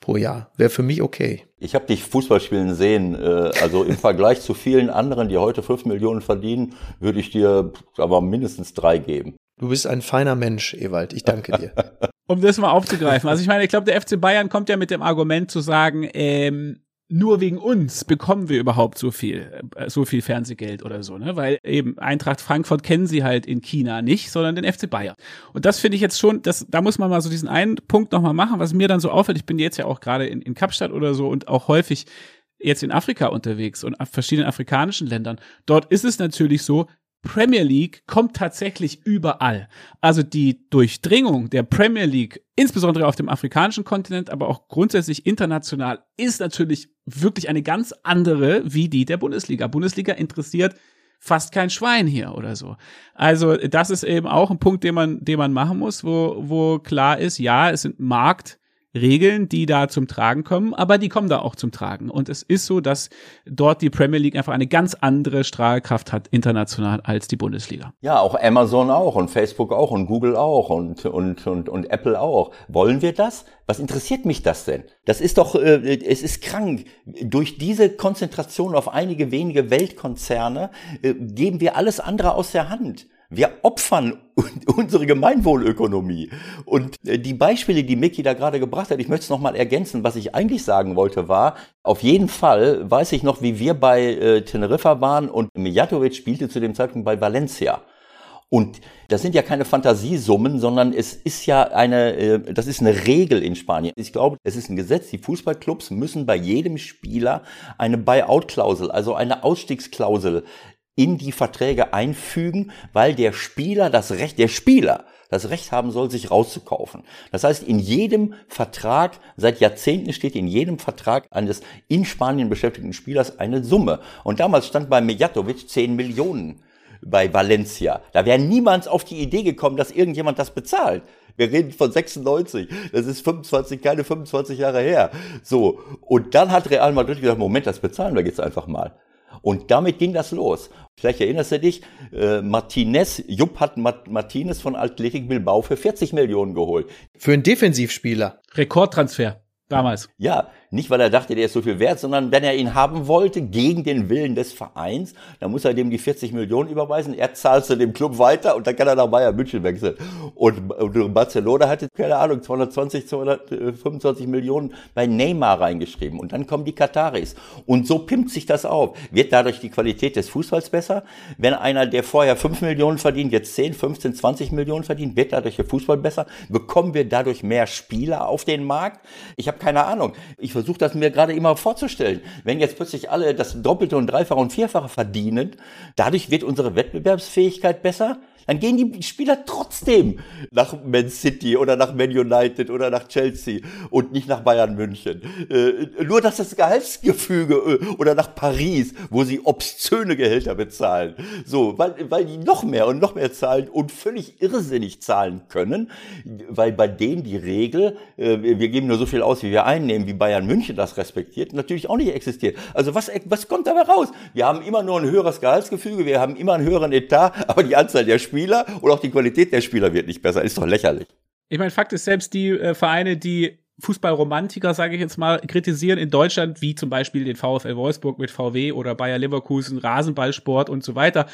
[SPEAKER 1] pro Jahr. Wäre für mich okay.
[SPEAKER 2] Ich habe dich Fußball spielen sehen. Äh, also im Vergleich zu vielen anderen, die heute fünf Millionen verdienen, würde ich dir aber mindestens drei geben.
[SPEAKER 1] Du bist ein feiner Mensch, Ewald. Ich danke dir.
[SPEAKER 3] um das mal aufzugreifen. Also ich meine, ich glaube, der FC Bayern kommt ja mit dem Argument zu sagen, ähm, nur wegen uns bekommen wir überhaupt so viel, äh, so viel Fernsehgeld oder so, ne? Weil eben Eintracht Frankfurt kennen sie halt in China nicht, sondern den FC Bayern. Und das finde ich jetzt schon, das, da muss man mal so diesen einen Punkt nochmal machen, was mir dann so auffällt. Ich bin jetzt ja auch gerade in, in Kapstadt oder so und auch häufig jetzt in Afrika unterwegs und verschiedenen afrikanischen Ländern. Dort ist es natürlich so, Premier League kommt tatsächlich überall. Also die Durchdringung der Premier League, insbesondere auf dem afrikanischen Kontinent, aber auch grundsätzlich international, ist natürlich wirklich eine ganz andere wie die der Bundesliga. Bundesliga interessiert fast kein Schwein hier oder so. Also das ist eben auch ein Punkt, den man, den man machen muss, wo, wo klar ist, ja, es sind Markt Regeln, die da zum Tragen kommen, aber die kommen da auch zum Tragen. Und es ist so, dass dort die Premier League einfach eine ganz andere Strahlkraft hat international als die Bundesliga.
[SPEAKER 2] Ja, auch Amazon auch und Facebook auch und Google auch und, und, und, und Apple auch. Wollen wir das? Was interessiert mich das denn? Das ist doch, äh, es ist krank. Durch diese Konzentration auf einige wenige Weltkonzerne äh, geben wir alles andere aus der Hand. Wir opfern unsere Gemeinwohlökonomie. Und äh, die Beispiele, die Mickey da gerade gebracht hat, ich möchte es nochmal ergänzen. Was ich eigentlich sagen wollte war, auf jeden Fall weiß ich noch, wie wir bei äh, Teneriffa waren und Mijatovic spielte zu dem Zeitpunkt bei Valencia. Und das sind ja keine Fantasiesummen, sondern es ist ja eine, äh, das ist eine Regel in Spanien. Ich glaube, es ist ein Gesetz. Die Fußballclubs müssen bei jedem Spieler eine Buyout-Klausel, also eine Ausstiegsklausel in die Verträge einfügen, weil der Spieler das Recht, der Spieler das Recht haben soll, sich rauszukaufen. Das heißt, in jedem Vertrag, seit Jahrzehnten steht in jedem Vertrag eines in Spanien beschäftigten Spielers eine Summe. Und damals stand bei Mijatovic 10 Millionen bei Valencia. Da wäre niemand auf die Idee gekommen, dass irgendjemand das bezahlt. Wir reden von 96. Das ist 25, keine 25 Jahre her. So. Und dann hat Real Madrid gesagt, Moment, das bezahlen wir jetzt einfach mal. Und damit ging das los. Vielleicht erinnerst du dich, äh, Martinez, Jupp hat Martinez von Athletic Bilbao für 40 Millionen geholt.
[SPEAKER 1] Für einen Defensivspieler.
[SPEAKER 3] Rekordtransfer damals.
[SPEAKER 2] Ja, nicht, weil er dachte, der ist so viel wert, sondern wenn er ihn haben wollte, gegen den Willen des Vereins, dann muss er dem die 40 Millionen überweisen. Er zahlt zu dem Club weiter und dann kann er nach Bayern München wechseln. Und, und Barcelona hatte, keine Ahnung, 220, 225 Millionen bei Neymar reingeschrieben. Und dann kommen die Kataris. Und so pimmt sich das auf. Wird dadurch die Qualität des Fußballs besser? Wenn einer, der vorher 5 Millionen verdient, jetzt 10, 15, 20 Millionen verdient, wird dadurch der Fußball besser? Bekommen wir dadurch mehr Spieler auf den Markt? Ich habe keine Ahnung. Ich versuche das mir gerade immer vorzustellen. Wenn jetzt plötzlich alle das Doppelte und Dreifache und Vierfache verdienen, dadurch wird unsere Wettbewerbsfähigkeit besser dann gehen die Spieler trotzdem nach Man City oder nach Man United oder nach Chelsea und nicht nach Bayern München. Äh, nur dass das Gehaltsgefüge äh, oder nach Paris, wo sie obszöne Gehälter bezahlen. So, weil, weil die noch mehr und noch mehr zahlen und völlig irrsinnig zahlen können, weil bei denen die Regel, äh, wir geben nur so viel aus, wie wir einnehmen, wie Bayern München das respektiert, natürlich auch nicht existiert. Also was, was kommt dabei raus? Wir haben immer nur ein höheres Gehaltsgefüge, wir haben immer einen höheren Etat, aber die Anzahl der Spieler Spieler und auch die Qualität der Spieler wird nicht besser. Ist doch lächerlich.
[SPEAKER 3] Ich meine, Fakt ist, selbst die äh, Vereine, die Fußballromantiker, sage ich jetzt mal, kritisieren in Deutschland, wie zum Beispiel den VfL Wolfsburg mit VW oder Bayer Leverkusen, Rasenballsport und so weiter.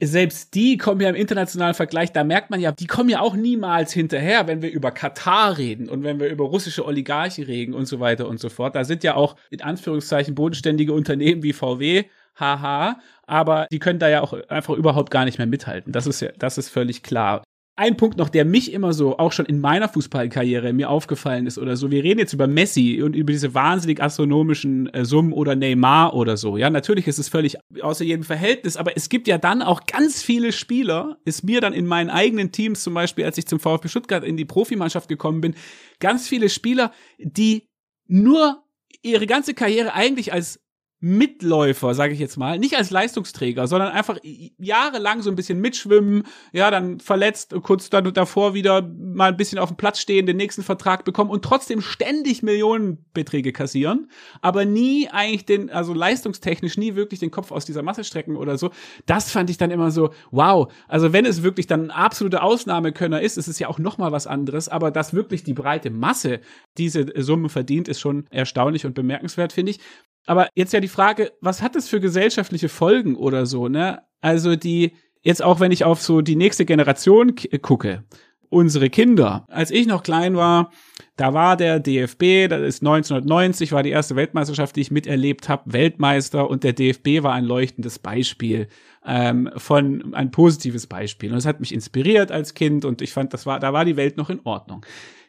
[SPEAKER 3] Selbst die kommen ja im internationalen Vergleich, da merkt man ja, die kommen ja auch niemals hinterher, wenn wir über Katar reden und wenn wir über russische Oligarchen reden und so weiter und so fort. Da sind ja auch in Anführungszeichen bodenständige Unternehmen wie VW haha, aber die können da ja auch einfach überhaupt gar nicht mehr mithalten. Das ist ja, das ist völlig klar. Ein Punkt noch, der mich immer so, auch schon in meiner Fußballkarriere mir aufgefallen ist oder so. Wir reden jetzt über Messi und über diese wahnsinnig astronomischen äh, Summen oder Neymar oder so. Ja, natürlich ist es völlig außer jedem Verhältnis, aber es gibt ja dann auch ganz viele Spieler, ist mir dann in meinen eigenen Teams zum Beispiel, als ich zum VfB Stuttgart in die Profimannschaft gekommen bin, ganz viele Spieler, die nur ihre ganze Karriere eigentlich als Mitläufer, sage ich jetzt mal, nicht als Leistungsträger, sondern einfach jahrelang so ein bisschen mitschwimmen, ja, dann verletzt, kurz dann davor wieder mal ein bisschen auf dem Platz stehen, den nächsten Vertrag bekommen und trotzdem ständig Millionenbeträge kassieren, aber nie eigentlich den, also leistungstechnisch nie wirklich den Kopf aus dieser Masse strecken oder so. Das fand ich dann immer so, wow, also wenn es wirklich dann ein absoluter Ausnahmekönner ist, ist es ja auch noch mal was anderes, aber dass wirklich die breite Masse diese Summen verdient, ist schon erstaunlich und bemerkenswert, finde ich. Aber jetzt ja die Frage, was hat das für gesellschaftliche Folgen oder so, ne? Also die, jetzt auch wenn ich auf so die nächste Generation gucke, unsere Kinder. Als ich noch klein war, da war der DFB, das ist 1990, war die erste Weltmeisterschaft, die ich miterlebt habe, Weltmeister und der DFB war ein leuchtendes Beispiel ähm, von ein positives Beispiel. Und es hat mich inspiriert als Kind und ich fand, das war, da war die Welt noch in Ordnung.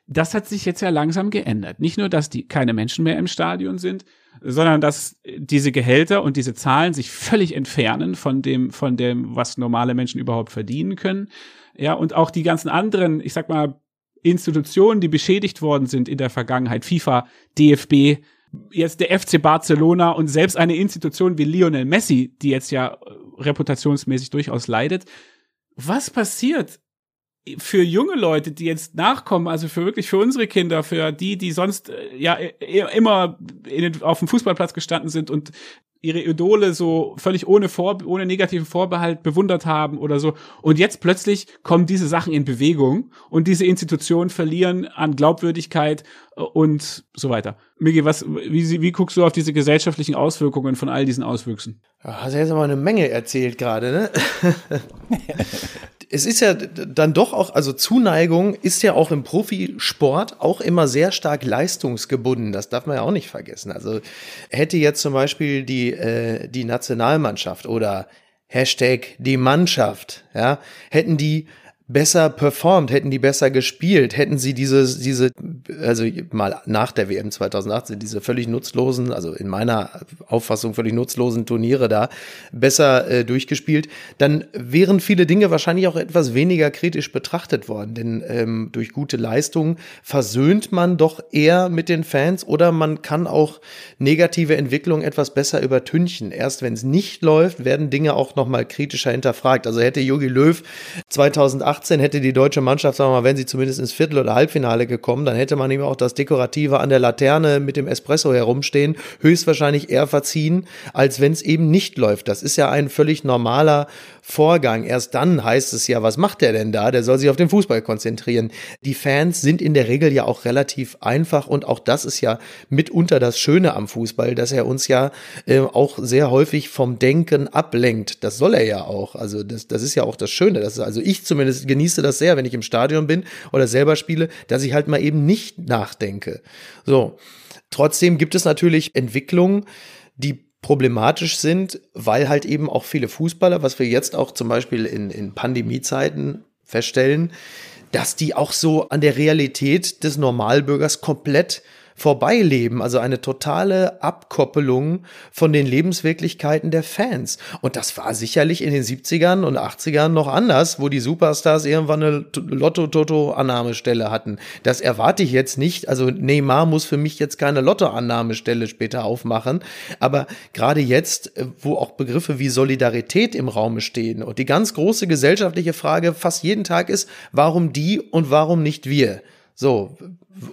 [SPEAKER 3] Das hat sich jetzt ja langsam geändert. Nicht nur, dass die keine Menschen mehr im Stadion sind, sondern dass diese Gehälter und diese Zahlen sich völlig entfernen von dem, von dem, was normale Menschen überhaupt verdienen können. Ja, und auch die ganzen anderen, ich sag mal, Institutionen, die beschädigt worden sind in der Vergangenheit, FIFA, DFB, jetzt der FC Barcelona und selbst eine Institution wie Lionel Messi, die jetzt ja reputationsmäßig durchaus leidet. Was passiert, für junge Leute, die jetzt nachkommen, also für wirklich für unsere Kinder, für die, die sonst äh, ja immer in, auf dem Fußballplatz gestanden sind und ihre Idole so völlig ohne Vor ohne negativen Vorbehalt bewundert haben oder so und jetzt plötzlich kommen diese Sachen in Bewegung und diese Institutionen verlieren an Glaubwürdigkeit äh, und so weiter. Migi, was wie, wie guckst du auf diese gesellschaftlichen Auswirkungen von all diesen Auswüchsen?
[SPEAKER 1] Hast du jetzt aber eine Menge erzählt gerade, ne? es ist ja dann doch auch, also Zuneigung ist ja auch im Profisport auch immer sehr stark leistungsgebunden. Das darf man ja auch nicht vergessen. Also hätte jetzt zum Beispiel die, äh, die Nationalmannschaft oder Hashtag die Mannschaft, ja, hätten die besser performt, hätten die besser gespielt, hätten sie diese, diese, also mal nach der WM 2018, diese völlig nutzlosen, also in meiner Auffassung völlig nutzlosen Turniere da besser äh, durchgespielt, dann wären viele Dinge wahrscheinlich auch etwas weniger kritisch betrachtet worden. Denn ähm, durch gute Leistungen versöhnt man doch eher mit den Fans oder man kann auch negative Entwicklungen etwas besser übertünchen. Erst wenn es nicht läuft, werden Dinge auch nochmal kritischer hinterfragt. Also hätte Jogi Löw 2018 2018 hätte die deutsche Mannschaft, sagen wir mal, wenn sie zumindest ins Viertel- oder Halbfinale gekommen, dann hätte man ihm auch das Dekorative an der Laterne mit dem Espresso herumstehen höchstwahrscheinlich eher verziehen, als wenn es eben nicht läuft. Das ist ja ein völlig normaler Vorgang. Erst dann heißt es ja, was macht der denn da? Der soll sich auf den Fußball konzentrieren. Die Fans sind in der Regel ja auch relativ einfach und auch das ist ja mitunter das Schöne am Fußball, dass er uns ja äh, auch sehr häufig vom Denken ablenkt. Das soll er ja auch. Also das, das ist ja auch das Schöne. Das ist, also ich zumindest genieße das sehr, wenn ich im Stadion bin oder selber spiele, dass ich halt mal eben nicht nachdenke. So. Trotzdem gibt es natürlich Entwicklungen, die problematisch sind, weil halt eben auch viele Fußballer, was wir jetzt auch zum Beispiel in, in Pandemiezeiten feststellen, dass die auch so an der Realität des Normalbürgers komplett vorbeileben, also eine totale Abkoppelung von den Lebenswirklichkeiten der Fans. Und das war sicherlich in den 70ern und 80ern noch anders, wo die Superstars irgendwann eine Lotto-Toto-Annahmestelle hatten. Das erwarte ich jetzt nicht. Also Neymar muss für mich jetzt keine Lotto-Annahmestelle später aufmachen. Aber gerade jetzt, äh, wo auch Begriffe wie Solidarität im Raume stehen und die ganz große gesellschaftliche Frage fast jeden Tag ist, warum die und warum nicht wir? So,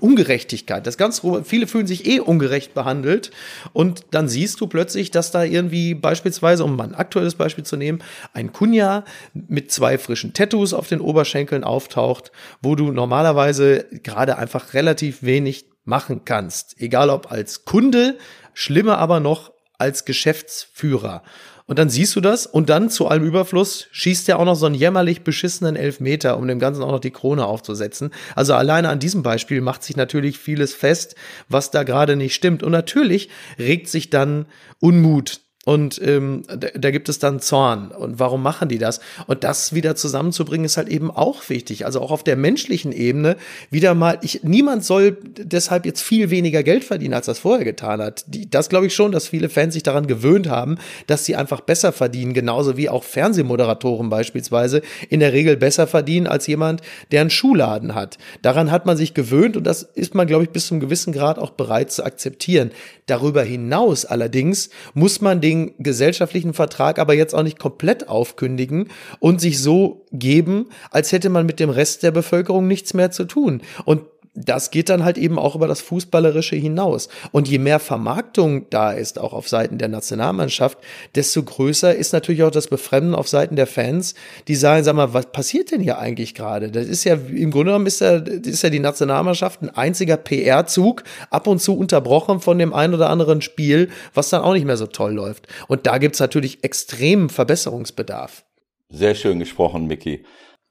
[SPEAKER 1] Ungerechtigkeit. Das ganz viele fühlen sich eh ungerecht behandelt und dann siehst du plötzlich, dass da irgendwie beispielsweise, um mal ein aktuelles Beispiel zu nehmen, ein Kunja mit zwei frischen Tattoos auf den Oberschenkeln auftaucht, wo du normalerweise gerade einfach relativ wenig machen kannst. Egal ob als Kunde, schlimmer aber noch als Geschäftsführer. Und dann siehst du das und dann zu allem Überfluss schießt er auch noch so einen jämmerlich beschissenen Elfmeter, um dem Ganzen auch noch die Krone aufzusetzen. Also alleine an diesem Beispiel macht sich natürlich vieles fest, was da gerade nicht stimmt. Und natürlich regt sich dann Unmut und ähm, da, gibt es dann Zorn. Und warum machen die das? Und das wieder zusammenzubringen, ist halt eben auch wichtig. Also auch auf der menschlichen Ebene wieder mal, ich, niemand soll deshalb jetzt viel weniger Geld verdienen, als das vorher getan hat. Die, das glaube ich schon, dass viele Fans sich daran gewöhnt haben, dass sie einfach besser verdienen, genauso wie auch Fernsehmoderatoren beispielsweise in der Regel besser verdienen als jemand, der einen Schuhladen hat. Daran hat man sich gewöhnt und das ist man, glaube ich, bis zum gewissen Grad auch bereit zu akzeptieren. Darüber hinaus allerdings muss man den gesellschaftlichen Vertrag aber jetzt auch nicht komplett aufkündigen und sich so geben, als hätte man mit dem Rest der Bevölkerung nichts mehr zu tun. Und das geht dann halt eben auch über das Fußballerische hinaus. Und je mehr Vermarktung da ist, auch auf Seiten der Nationalmannschaft, desto größer ist natürlich auch das Befremden auf Seiten der Fans, die sagen, sag mal, was passiert denn hier eigentlich gerade? Das ist ja, im Grunde genommen ist ja, ist ja die Nationalmannschaft ein einziger PR-Zug, ab und zu unterbrochen von dem ein oder anderen Spiel, was dann auch nicht mehr so toll läuft. Und da gibt's natürlich extremen Verbesserungsbedarf.
[SPEAKER 2] Sehr schön gesprochen, Mickey.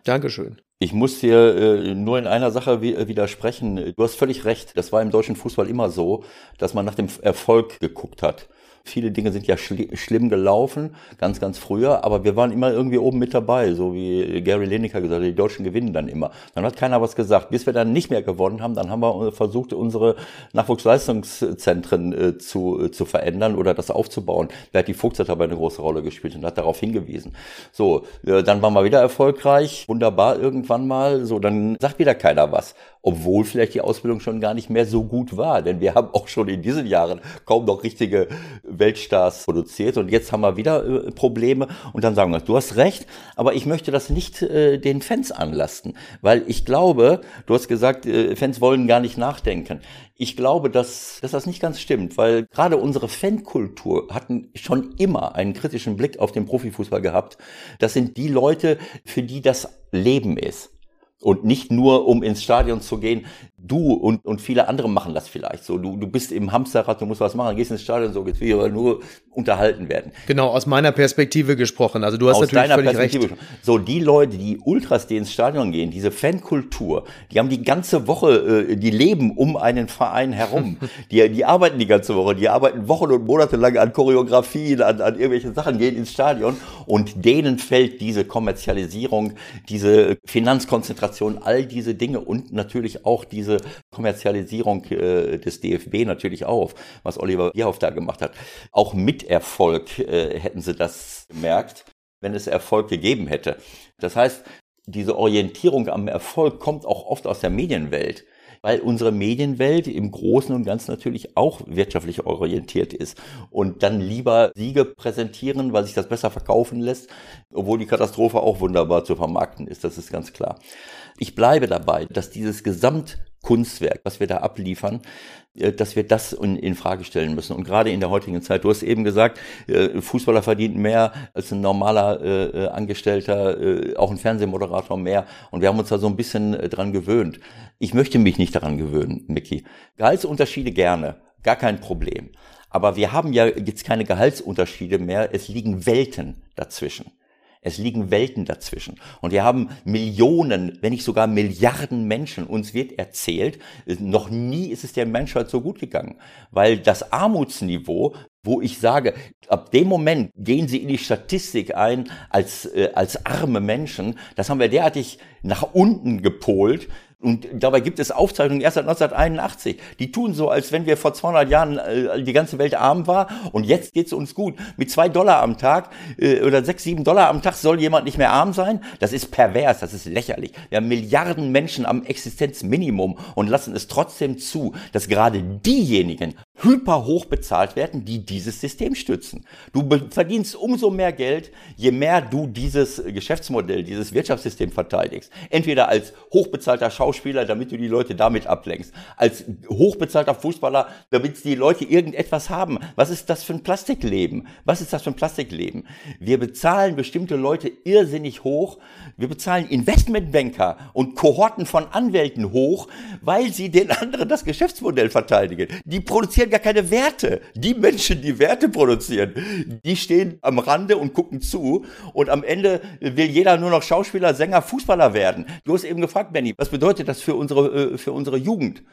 [SPEAKER 1] Dankeschön.
[SPEAKER 2] Ich muss dir äh, nur in einer Sache äh, widersprechen. Du hast völlig recht. Das war im deutschen Fußball immer so, dass man nach dem Erfolg geguckt hat. Viele Dinge sind ja schli schlimm gelaufen, ganz, ganz früher, aber wir waren immer irgendwie oben mit dabei, so wie Gary Lineker gesagt hat, die Deutschen gewinnen dann immer. Dann hat keiner was gesagt. Bis wir dann nicht mehr gewonnen haben, dann haben wir versucht, unsere Nachwuchsleistungszentren äh, zu, äh, zu verändern oder das aufzubauen. Berti Fuchs hat dabei eine große Rolle gespielt und hat darauf hingewiesen. So, äh, dann waren wir wieder erfolgreich, wunderbar irgendwann mal, so, dann sagt wieder keiner was obwohl vielleicht die Ausbildung schon gar nicht mehr so gut war. Denn wir haben auch schon in diesen Jahren kaum noch richtige Weltstars produziert und jetzt haben wir wieder äh, Probleme und dann sagen wir, du hast recht, aber ich möchte das nicht äh, den Fans anlasten, weil ich glaube, du hast gesagt, äh, Fans wollen gar nicht nachdenken. Ich glaube, dass, dass das nicht ganz stimmt, weil gerade unsere Fankultur hatten schon immer einen kritischen Blick auf den Profifußball gehabt. Das sind die Leute, für die das Leben ist. Und nicht nur, um ins Stadion zu gehen. Du und, und viele andere machen das vielleicht so. Du, du bist im Hamsterrad, du musst was machen, gehst ins Stadion, so geht's wie, aber nur unterhalten werden.
[SPEAKER 1] Genau, aus meiner Perspektive gesprochen. Also du hast aus natürlich völlig recht.
[SPEAKER 2] So, die Leute, die Ultras, die ins Stadion gehen, diese Fankultur, die haben die ganze Woche, äh, die leben um einen Verein herum. die, die arbeiten die ganze Woche, die arbeiten Wochen und Monate lang an Choreografien, an, an irgendwelchen Sachen, gehen ins Stadion und denen fällt diese Kommerzialisierung, diese Finanzkonzentration all diese Dinge und natürlich auch diese Kommerzialisierung äh, des DFB natürlich auf, was Oliver Bierhoff da gemacht hat. Auch mit Erfolg äh, hätten sie das gemerkt, wenn es Erfolg gegeben hätte. Das heißt, diese Orientierung am Erfolg kommt auch oft aus der Medienwelt weil unsere Medienwelt im Großen und Ganzen natürlich auch wirtschaftlich orientiert ist und dann lieber Siege präsentieren, weil sich das besser verkaufen lässt, obwohl die Katastrophe auch wunderbar zu vermarkten ist, das ist ganz klar. Ich bleibe dabei, dass dieses Gesamtkunstwerk, was wir da abliefern, äh, dass wir das in, in, Frage stellen müssen. Und gerade in der heutigen Zeit, du hast eben gesagt, äh, Fußballer verdient mehr als ein normaler äh, Angestellter, auch ein Fernsehmoderator mehr. Und wir haben uns da so ein bisschen dran gewöhnt. Ich möchte mich nicht daran gewöhnen, Micky. Gehaltsunterschiede gerne, gar kein Problem. Aber wir haben ja jetzt keine Gehaltsunterschiede mehr, es liegen Welten dazwischen. Es liegen Welten dazwischen. Und wir haben Millionen, wenn nicht sogar Milliarden Menschen. Uns wird erzählt, noch nie ist es der Menschheit so gut gegangen. Weil das Armutsniveau, wo ich sage, ab dem Moment gehen sie in die Statistik ein als, äh, als arme Menschen, das haben wir derartig nach unten gepolt, und dabei gibt es Aufzeichnungen erst seit 1981. Die tun so, als wenn wir vor 200 Jahren äh, die ganze Welt arm war und jetzt geht es uns gut. Mit zwei Dollar am Tag äh, oder sechs, sieben Dollar am Tag soll jemand nicht mehr arm sein? Das ist pervers, das ist lächerlich. Wir haben Milliarden Menschen am Existenzminimum und lassen es trotzdem zu, dass gerade diejenigen hyper hoch bezahlt werden, die dieses System stützen. Du verdienst umso mehr Geld, je mehr du dieses Geschäftsmodell, dieses Wirtschaftssystem verteidigst. Entweder als hochbezahlter Schauspieler, damit du die Leute damit ablenkst, als hochbezahlter Fußballer, damit die Leute irgendetwas haben. Was ist das für ein Plastikleben? Was ist das für ein Plastikleben? Wir bezahlen bestimmte Leute irrsinnig hoch. Wir bezahlen Investmentbanker und Kohorten von Anwälten hoch, weil sie den anderen das Geschäftsmodell verteidigen. Die produzieren produzieren gar keine Werte. Die Menschen, die Werte produzieren, die stehen am Rande und gucken zu. Und am Ende will jeder nur noch Schauspieler, Sänger, Fußballer werden. Du hast eben gefragt, Benny, was bedeutet das für unsere, äh, für unsere Jugend?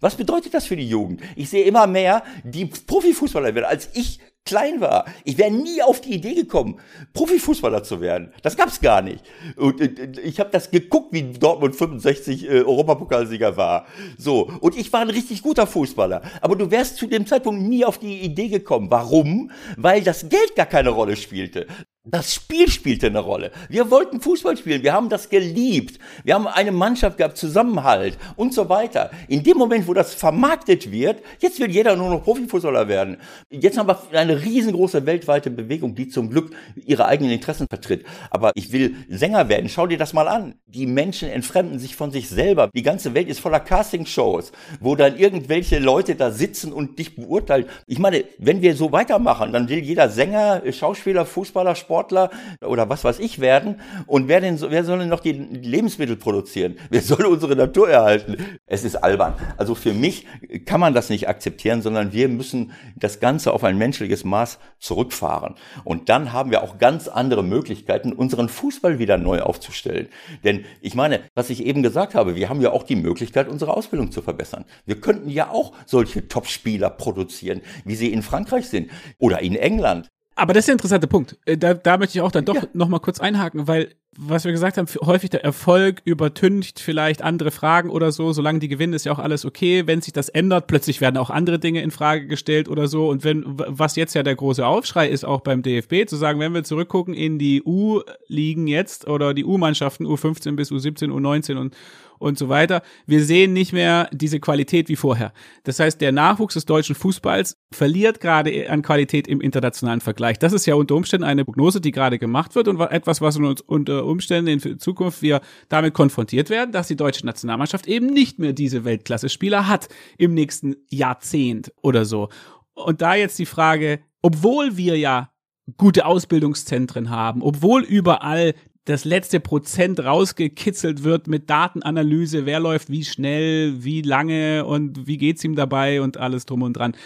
[SPEAKER 2] Was bedeutet das für die Jugend? Ich sehe immer mehr, die Profifußballer werden. Als ich klein war. Ich wäre nie auf die Idee gekommen, Profifußballer zu werden. Das gab's gar nicht. Und äh, ich habe das geguckt, wie Dortmund 65 äh, Europapokalsieger war. So, und ich war ein richtig guter Fußballer. Aber du wärst zu dem Zeitpunkt nie auf die Idee gekommen. Warum? Weil das Geld gar keine Rolle spielte. Das Spiel spielte eine Rolle. Wir wollten Fußball spielen, wir haben das geliebt. Wir haben eine Mannschaft gehabt, Zusammenhalt und so weiter. In dem Moment, wo das vermarktet wird, jetzt will jeder nur noch Profifußballer werden. Jetzt haben wir eine riesengroße weltweite Bewegung, die zum Glück ihre eigenen Interessen vertritt. Aber ich will Sänger werden. Schau dir das mal an. Die Menschen entfremden sich von sich selber. Die ganze Welt ist voller Castingshows, wo dann irgendwelche Leute da sitzen und dich beurteilen. Ich meine, wenn wir so weitermachen, dann will jeder Sänger, Schauspieler, Fußballer, Sport Sportler oder was weiß ich werden. Und wer, denn, wer soll denn noch die Lebensmittel produzieren? Wer soll unsere Natur erhalten? Es ist albern. Also für mich kann man das nicht akzeptieren, sondern wir müssen das Ganze auf ein menschliches Maß zurückfahren. Und dann haben wir auch ganz andere Möglichkeiten, unseren Fußball wieder neu aufzustellen. Denn ich meine, was ich eben gesagt habe, wir haben ja auch die Möglichkeit, unsere Ausbildung zu verbessern. Wir könnten ja auch solche Top-Spieler produzieren, wie sie in Frankreich sind oder in England.
[SPEAKER 3] Aber das ist der interessante Punkt. Äh, da, da möchte ich auch dann doch ja. noch mal kurz einhaken, weil was wir gesagt haben, häufig der Erfolg übertüncht vielleicht andere Fragen oder so. Solange die gewinnen, ist ja auch alles okay. Wenn sich das ändert, plötzlich werden auch andere Dinge in Frage gestellt oder so. Und wenn, was jetzt ja der große Aufschrei ist, auch beim DFB, zu sagen, wenn wir zurückgucken in die U-Ligen jetzt oder die U-Mannschaften, U15 bis U17, U19 und und so weiter. Wir sehen nicht mehr diese Qualität wie vorher. Das heißt, der Nachwuchs des deutschen Fußballs verliert gerade an Qualität im internationalen Vergleich. Das ist ja unter Umständen eine Prognose, die gerade gemacht wird und etwas, was uns unter Umständen in Zukunft wir damit konfrontiert werden, dass die deutsche Nationalmannschaft eben nicht mehr diese Weltklasse-Spieler hat im nächsten Jahrzehnt oder so. Und da jetzt die Frage, obwohl wir ja gute Ausbildungszentren haben, obwohl überall das letzte Prozent rausgekitzelt wird mit Datenanalyse, wer läuft wie schnell, wie lange und wie geht's ihm dabei und alles drum und dran.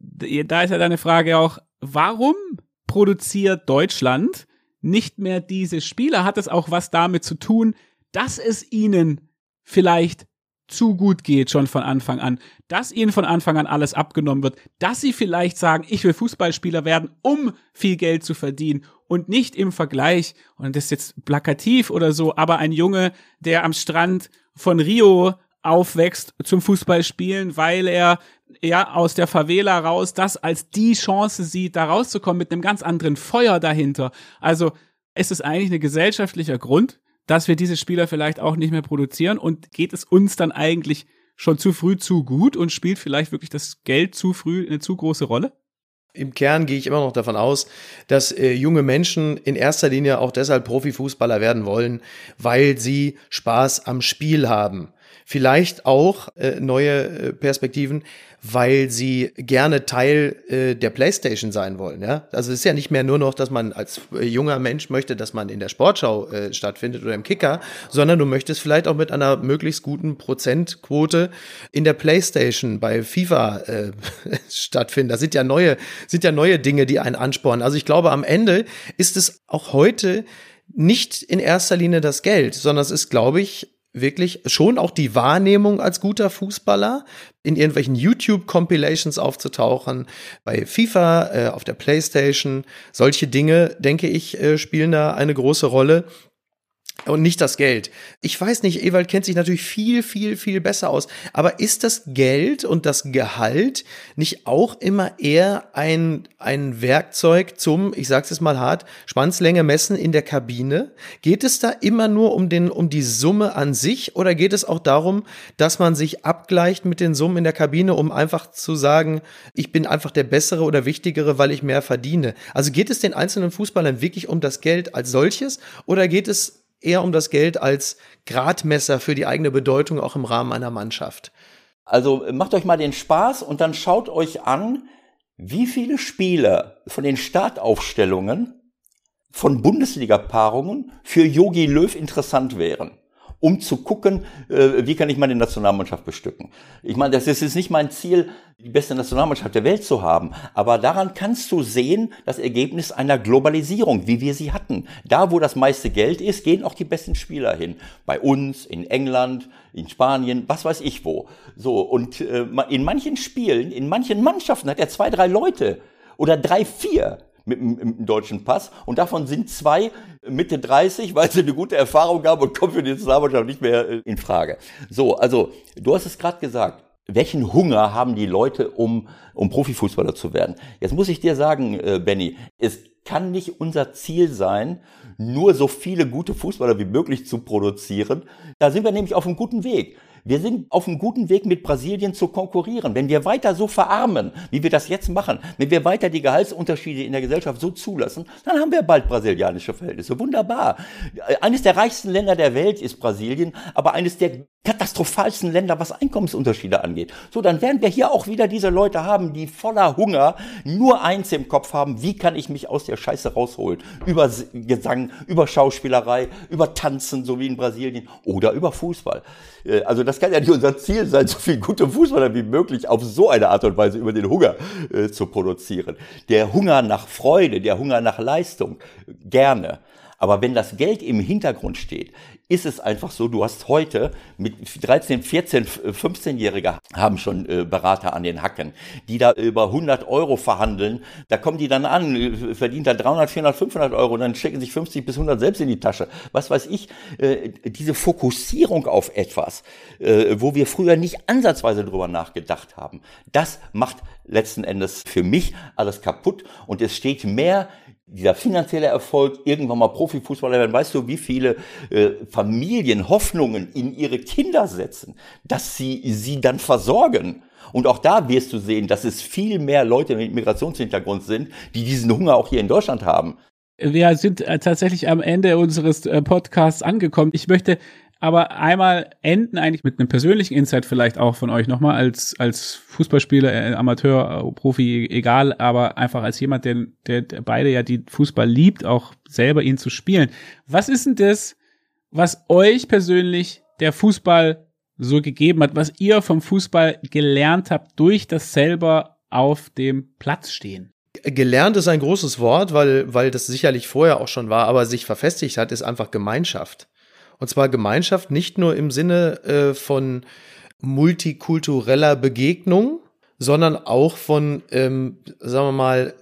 [SPEAKER 3] Da ist ja deine Frage auch, warum produziert Deutschland nicht mehr diese Spieler? Hat es auch was damit zu tun, dass es ihnen vielleicht zu gut geht schon von Anfang an, dass ihnen von Anfang an alles abgenommen wird, dass sie vielleicht sagen, ich will Fußballspieler werden, um viel Geld zu verdienen und nicht im Vergleich, und das ist jetzt plakativ oder so, aber ein Junge, der am Strand von Rio aufwächst zum Fußballspielen, weil er ja aus der Favela raus das als die Chance sieht, da rauszukommen mit einem ganz anderen Feuer dahinter. Also ist es eigentlich ein gesellschaftlicher Grund, dass wir diese Spieler vielleicht auch nicht mehr produzieren und geht es uns dann eigentlich schon zu früh zu gut und spielt vielleicht wirklich das Geld zu früh eine zu große Rolle?
[SPEAKER 1] Im Kern gehe ich immer noch davon aus, dass äh, junge Menschen in erster Linie auch deshalb Profifußballer werden wollen, weil sie Spaß am Spiel haben. Vielleicht auch äh, neue äh, Perspektiven, weil sie gerne Teil äh, der Playstation sein wollen. Ja? Also es ist ja nicht mehr nur noch, dass man als äh, junger Mensch möchte, dass man in der Sportschau äh, stattfindet oder im Kicker, sondern du möchtest vielleicht auch mit einer möglichst guten Prozentquote in der Playstation bei FIFA äh, stattfinden. Das sind ja neue, sind ja neue Dinge, die einen anspornen. Also ich glaube, am Ende ist es auch heute nicht in erster Linie das Geld, sondern es ist, glaube ich, wirklich schon auch die Wahrnehmung als guter Fußballer, in irgendwelchen YouTube-Compilations aufzutauchen, bei FIFA, äh, auf der Playstation. Solche Dinge, denke ich, äh, spielen da eine große Rolle und nicht das Geld. Ich weiß nicht, Ewald kennt sich natürlich viel, viel, viel besser aus. Aber ist das Geld und das Gehalt nicht auch immer eher ein, ein Werkzeug zum, ich sag's jetzt mal hart, Schwanzlänge messen in der Kabine? Geht es da immer nur um den, um die Summe an sich oder geht es auch darum, dass man sich abgleicht mit den Summen in der Kabine, um einfach zu sagen, ich bin einfach der bessere oder wichtigere, weil ich mehr verdiene? Also geht es den einzelnen Fußballern wirklich um das Geld als solches oder geht es eher um das Geld als Gradmesser für die eigene Bedeutung auch im Rahmen einer Mannschaft.
[SPEAKER 2] Also macht euch mal den Spaß und dann schaut euch an, wie viele Spieler von den Startaufstellungen von Bundesliga-Paarungen für Yogi Löw interessant wären um zu gucken, äh, wie kann ich meine Nationalmannschaft bestücken. Ich meine, das ist jetzt nicht mein Ziel, die beste Nationalmannschaft der Welt zu haben, aber daran kannst du sehen, das Ergebnis einer Globalisierung, wie wir sie hatten. Da, wo das meiste Geld ist, gehen auch die besten Spieler hin. Bei uns, in England, in Spanien, was weiß ich wo. So, und äh, in manchen Spielen, in manchen Mannschaften hat er zwei, drei Leute oder drei, vier mit dem deutschen Pass und davon sind zwei Mitte 30, weil sie eine gute Erfahrung haben und kommen für die Nationalmannschaft nicht mehr äh, in Frage. So, also du hast es gerade gesagt. Welchen Hunger haben die Leute, um, um Profifußballer zu werden? Jetzt muss ich dir sagen, äh, Benny, es kann nicht unser Ziel sein, nur so viele gute Fußballer wie möglich zu produzieren. Da sind wir nämlich auf einem guten Weg. Wir sind auf einem guten Weg, mit Brasilien zu konkurrieren. Wenn wir weiter so verarmen, wie wir das jetzt machen, wenn wir weiter die Gehaltsunterschiede in der Gesellschaft so zulassen, dann haben wir bald brasilianische Verhältnisse. Wunderbar. Eines der reichsten Länder der Welt ist Brasilien, aber eines der katastrophalsten Länder, was Einkommensunterschiede angeht. So, dann werden wir hier auch wieder diese Leute haben, die voller Hunger nur eins im Kopf haben, wie kann ich mich aus der Scheiße rausholen? Über Gesang, über Schauspielerei, über Tanzen, so wie in Brasilien, oder über Fußball. Äh, also das kann ja nicht unser Ziel sein, so viel gute Fußballer wie möglich auf so eine Art und Weise über den Hunger äh, zu produzieren. Der Hunger nach Freude, der Hunger nach Leistung, gerne. Aber wenn das Geld im Hintergrund steht, ist es einfach so, du hast heute mit 13, 14, 15-Jährige haben schon äh, Berater an den Hacken, die da über 100 Euro verhandeln. Da kommen die dann an, äh, verdient da 300, 400, 500 Euro und dann stecken sich 50 bis 100 selbst in die Tasche. Was weiß ich, äh, diese Fokussierung auf etwas, wo wir früher nicht ansatzweise drüber nachgedacht haben, das macht letzten Endes für mich alles kaputt und es steht mehr dieser finanzielle Erfolg, irgendwann mal Profifußballer werden, weißt du, wie viele äh, Familien Hoffnungen in ihre Kinder setzen, dass sie sie dann versorgen. Und auch da wirst du sehen, dass es viel mehr Leute mit Migrationshintergrund sind, die diesen Hunger auch hier in Deutschland haben.
[SPEAKER 3] Wir sind äh, tatsächlich am Ende unseres äh, Podcasts angekommen. Ich möchte aber einmal enden eigentlich mit einem persönlichen Insight vielleicht auch von euch nochmal als, als Fußballspieler, äh, Amateur, äh, Profi, egal, aber einfach als jemand, der, der, der beide ja die Fußball liebt, auch selber ihn zu spielen. Was ist denn das, was euch persönlich der Fußball so gegeben hat, was ihr vom Fußball gelernt habt durch das selber auf dem Platz stehen?
[SPEAKER 1] Gelernt ist ein großes Wort, weil, weil das sicherlich vorher auch schon war, aber sich verfestigt hat, ist einfach Gemeinschaft. Und zwar Gemeinschaft nicht nur im Sinne äh, von multikultureller Begegnung, sondern auch von, ähm, sagen wir mal,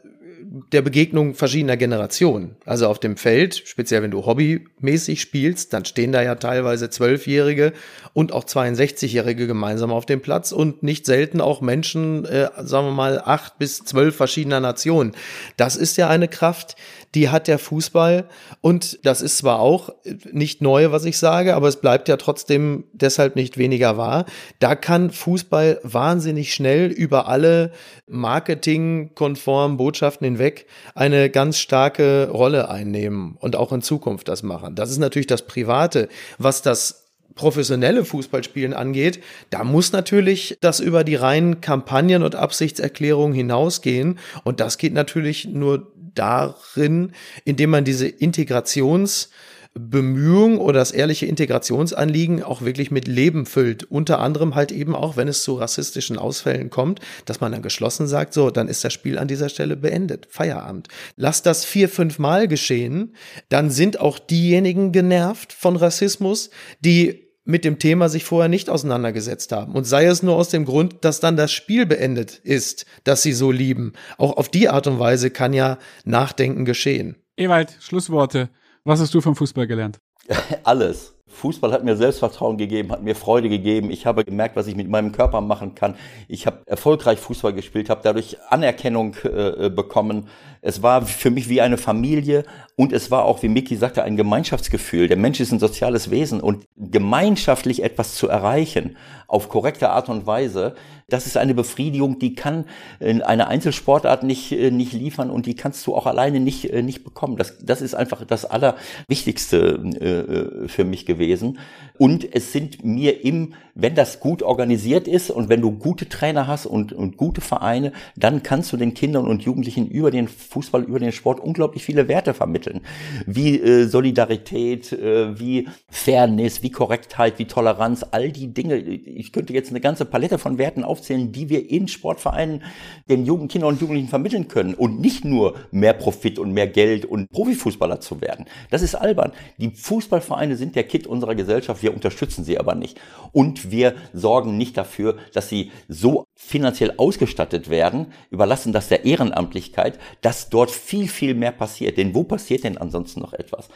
[SPEAKER 1] der Begegnung verschiedener Generationen. Also auf dem Feld, speziell wenn du hobbymäßig spielst, dann stehen da ja teilweise Zwölfjährige und auch 62-Jährige gemeinsam auf dem Platz und nicht selten auch Menschen, äh, sagen wir mal, acht bis zwölf verschiedener Nationen. Das ist ja eine Kraft, die hat der Fußball. Und das ist zwar auch nicht neu, was ich sage, aber es bleibt ja trotzdem deshalb nicht weniger wahr. Da kann Fußball wahnsinnig schnell über alle marketingkonformen Botschaften hinweg eine ganz starke Rolle einnehmen und auch in Zukunft das machen. Das ist natürlich das Private. Was das professionelle Fußballspielen angeht, da muss natürlich das über die reinen Kampagnen und Absichtserklärungen hinausgehen. Und das geht natürlich nur darin, indem man diese Integrationsbemühung oder das ehrliche Integrationsanliegen auch wirklich mit Leben füllt. Unter anderem halt eben auch, wenn es zu rassistischen Ausfällen kommt, dass man dann geschlossen sagt, so, dann ist das Spiel an dieser Stelle beendet. Feierabend. Lass das vier, fünf Mal geschehen, dann sind auch diejenigen genervt von Rassismus, die mit dem Thema sich vorher nicht auseinandergesetzt haben. Und sei es nur aus dem Grund, dass dann das Spiel beendet ist, dass sie so lieben. Auch auf die Art und Weise kann ja Nachdenken geschehen.
[SPEAKER 3] Ewald, Schlussworte. Was hast du vom Fußball gelernt?
[SPEAKER 2] Alles. Fußball hat mir Selbstvertrauen gegeben, hat mir Freude gegeben. Ich habe gemerkt, was ich mit meinem Körper machen kann. Ich habe erfolgreich Fußball gespielt, habe dadurch Anerkennung äh, bekommen. Es war für mich wie eine Familie und es war auch, wie Miki sagte, ein Gemeinschaftsgefühl. Der Mensch ist ein soziales Wesen und gemeinschaftlich etwas zu erreichen auf korrekte Art und Weise, das ist eine Befriedigung, die kann eine Einzelsportart nicht, äh, nicht liefern und die kannst du auch alleine nicht, äh, nicht bekommen. Das, das ist einfach das Allerwichtigste äh, für mich gewesen. Und es sind mir im, wenn das gut organisiert ist und wenn du gute Trainer hast und, und gute Vereine, dann kannst du den Kindern und Jugendlichen über den Fußball, über den Sport unglaublich viele Werte vermitteln. Wie äh, Solidarität, äh, wie Fairness, wie Korrektheit, wie Toleranz, all die Dinge. Ich könnte jetzt eine ganze Palette von Werten aufzählen, die wir in Sportvereinen den jungen Kindern und Jugendlichen vermitteln können und nicht nur mehr Profit und mehr Geld und Profifußballer zu werden. Das ist albern. Die Fußballvereine sind der Kit unserer Gesellschaft wir unterstützen sie aber nicht. Und wir sorgen nicht dafür, dass sie so finanziell ausgestattet werden, überlassen das der Ehrenamtlichkeit, dass dort viel, viel mehr passiert. Denn wo passiert denn ansonsten noch etwas?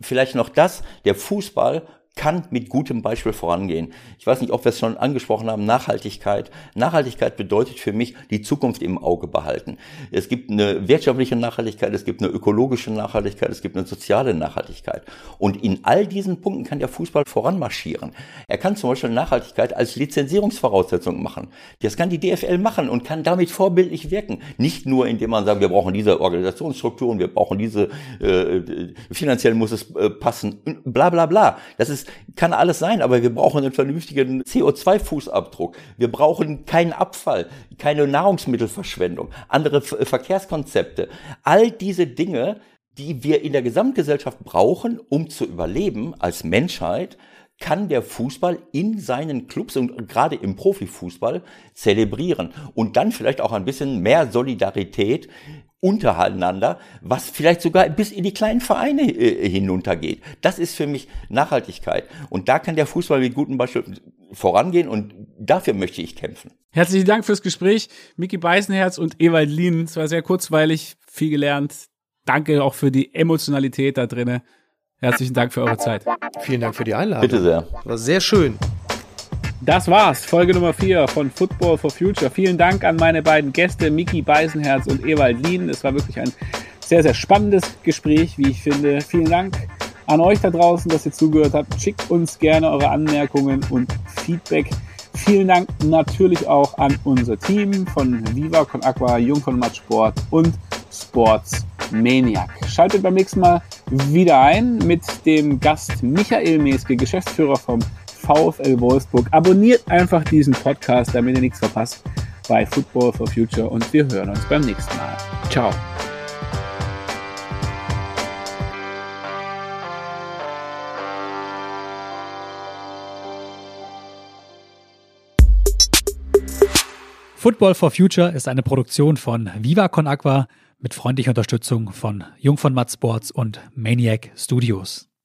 [SPEAKER 2] Vielleicht noch das, der Fußball kann mit gutem Beispiel vorangehen. Ich weiß nicht, ob wir es schon angesprochen haben, Nachhaltigkeit. Nachhaltigkeit bedeutet für mich die Zukunft im Auge behalten. Es gibt eine wirtschaftliche Nachhaltigkeit, es gibt eine ökologische Nachhaltigkeit, es gibt eine soziale Nachhaltigkeit. Und in all diesen Punkten kann der Fußball voranmarschieren. Er kann zum Beispiel Nachhaltigkeit als Lizenzierungsvoraussetzung machen. Das kann die DFL machen und kann damit vorbildlich wirken. Nicht nur, indem man sagt, wir brauchen diese Organisationsstrukturen, wir brauchen diese, äh, finanziell muss es äh, passen, bla bla bla. Das ist kann alles sein, aber wir brauchen einen vernünftigen CO2-Fußabdruck. Wir brauchen keinen Abfall, keine Nahrungsmittelverschwendung, andere Verkehrskonzepte. All diese Dinge, die wir in der Gesamtgesellschaft brauchen, um zu überleben als Menschheit, kann der Fußball in seinen Clubs und gerade im Profifußball zelebrieren und dann vielleicht auch ein bisschen mehr Solidarität untereinander, was vielleicht sogar bis in die kleinen Vereine äh, hinuntergeht. Das ist für mich Nachhaltigkeit. Und da kann der Fußball mit gutem Beispiel vorangehen und dafür möchte ich kämpfen.
[SPEAKER 3] Herzlichen Dank fürs Gespräch, Miki Beißenherz und Ewald Lien. Es war sehr kurzweilig, viel gelernt. Danke auch für die Emotionalität da drinnen. Herzlichen Dank für eure Zeit.
[SPEAKER 1] Vielen Dank für die Einladung.
[SPEAKER 2] Bitte sehr.
[SPEAKER 1] War sehr schön.
[SPEAKER 3] Das war's, Folge Nummer 4 von Football for Future. Vielen Dank an meine beiden Gäste, Miki Beisenherz und Ewald Lien. Es war wirklich ein sehr, sehr spannendes Gespräch, wie ich finde. Vielen Dank an euch da draußen, dass ihr zugehört habt. Schickt uns gerne eure Anmerkungen und Feedback. Vielen Dank natürlich auch an unser Team von Viva Con Aqua, Jung von Matsport und Sports Maniac. Schaltet beim nächsten Mal wieder ein mit dem Gast Michael Meske, Geschäftsführer vom VfL Wolfsburg. Abonniert einfach diesen Podcast, damit ihr nichts verpasst bei Football for Future und wir hören uns beim nächsten Mal. Ciao.
[SPEAKER 4] Football for Future ist eine Produktion von Viva Con Aqua mit freundlicher Unterstützung von Jung von Matt Sports und Maniac Studios.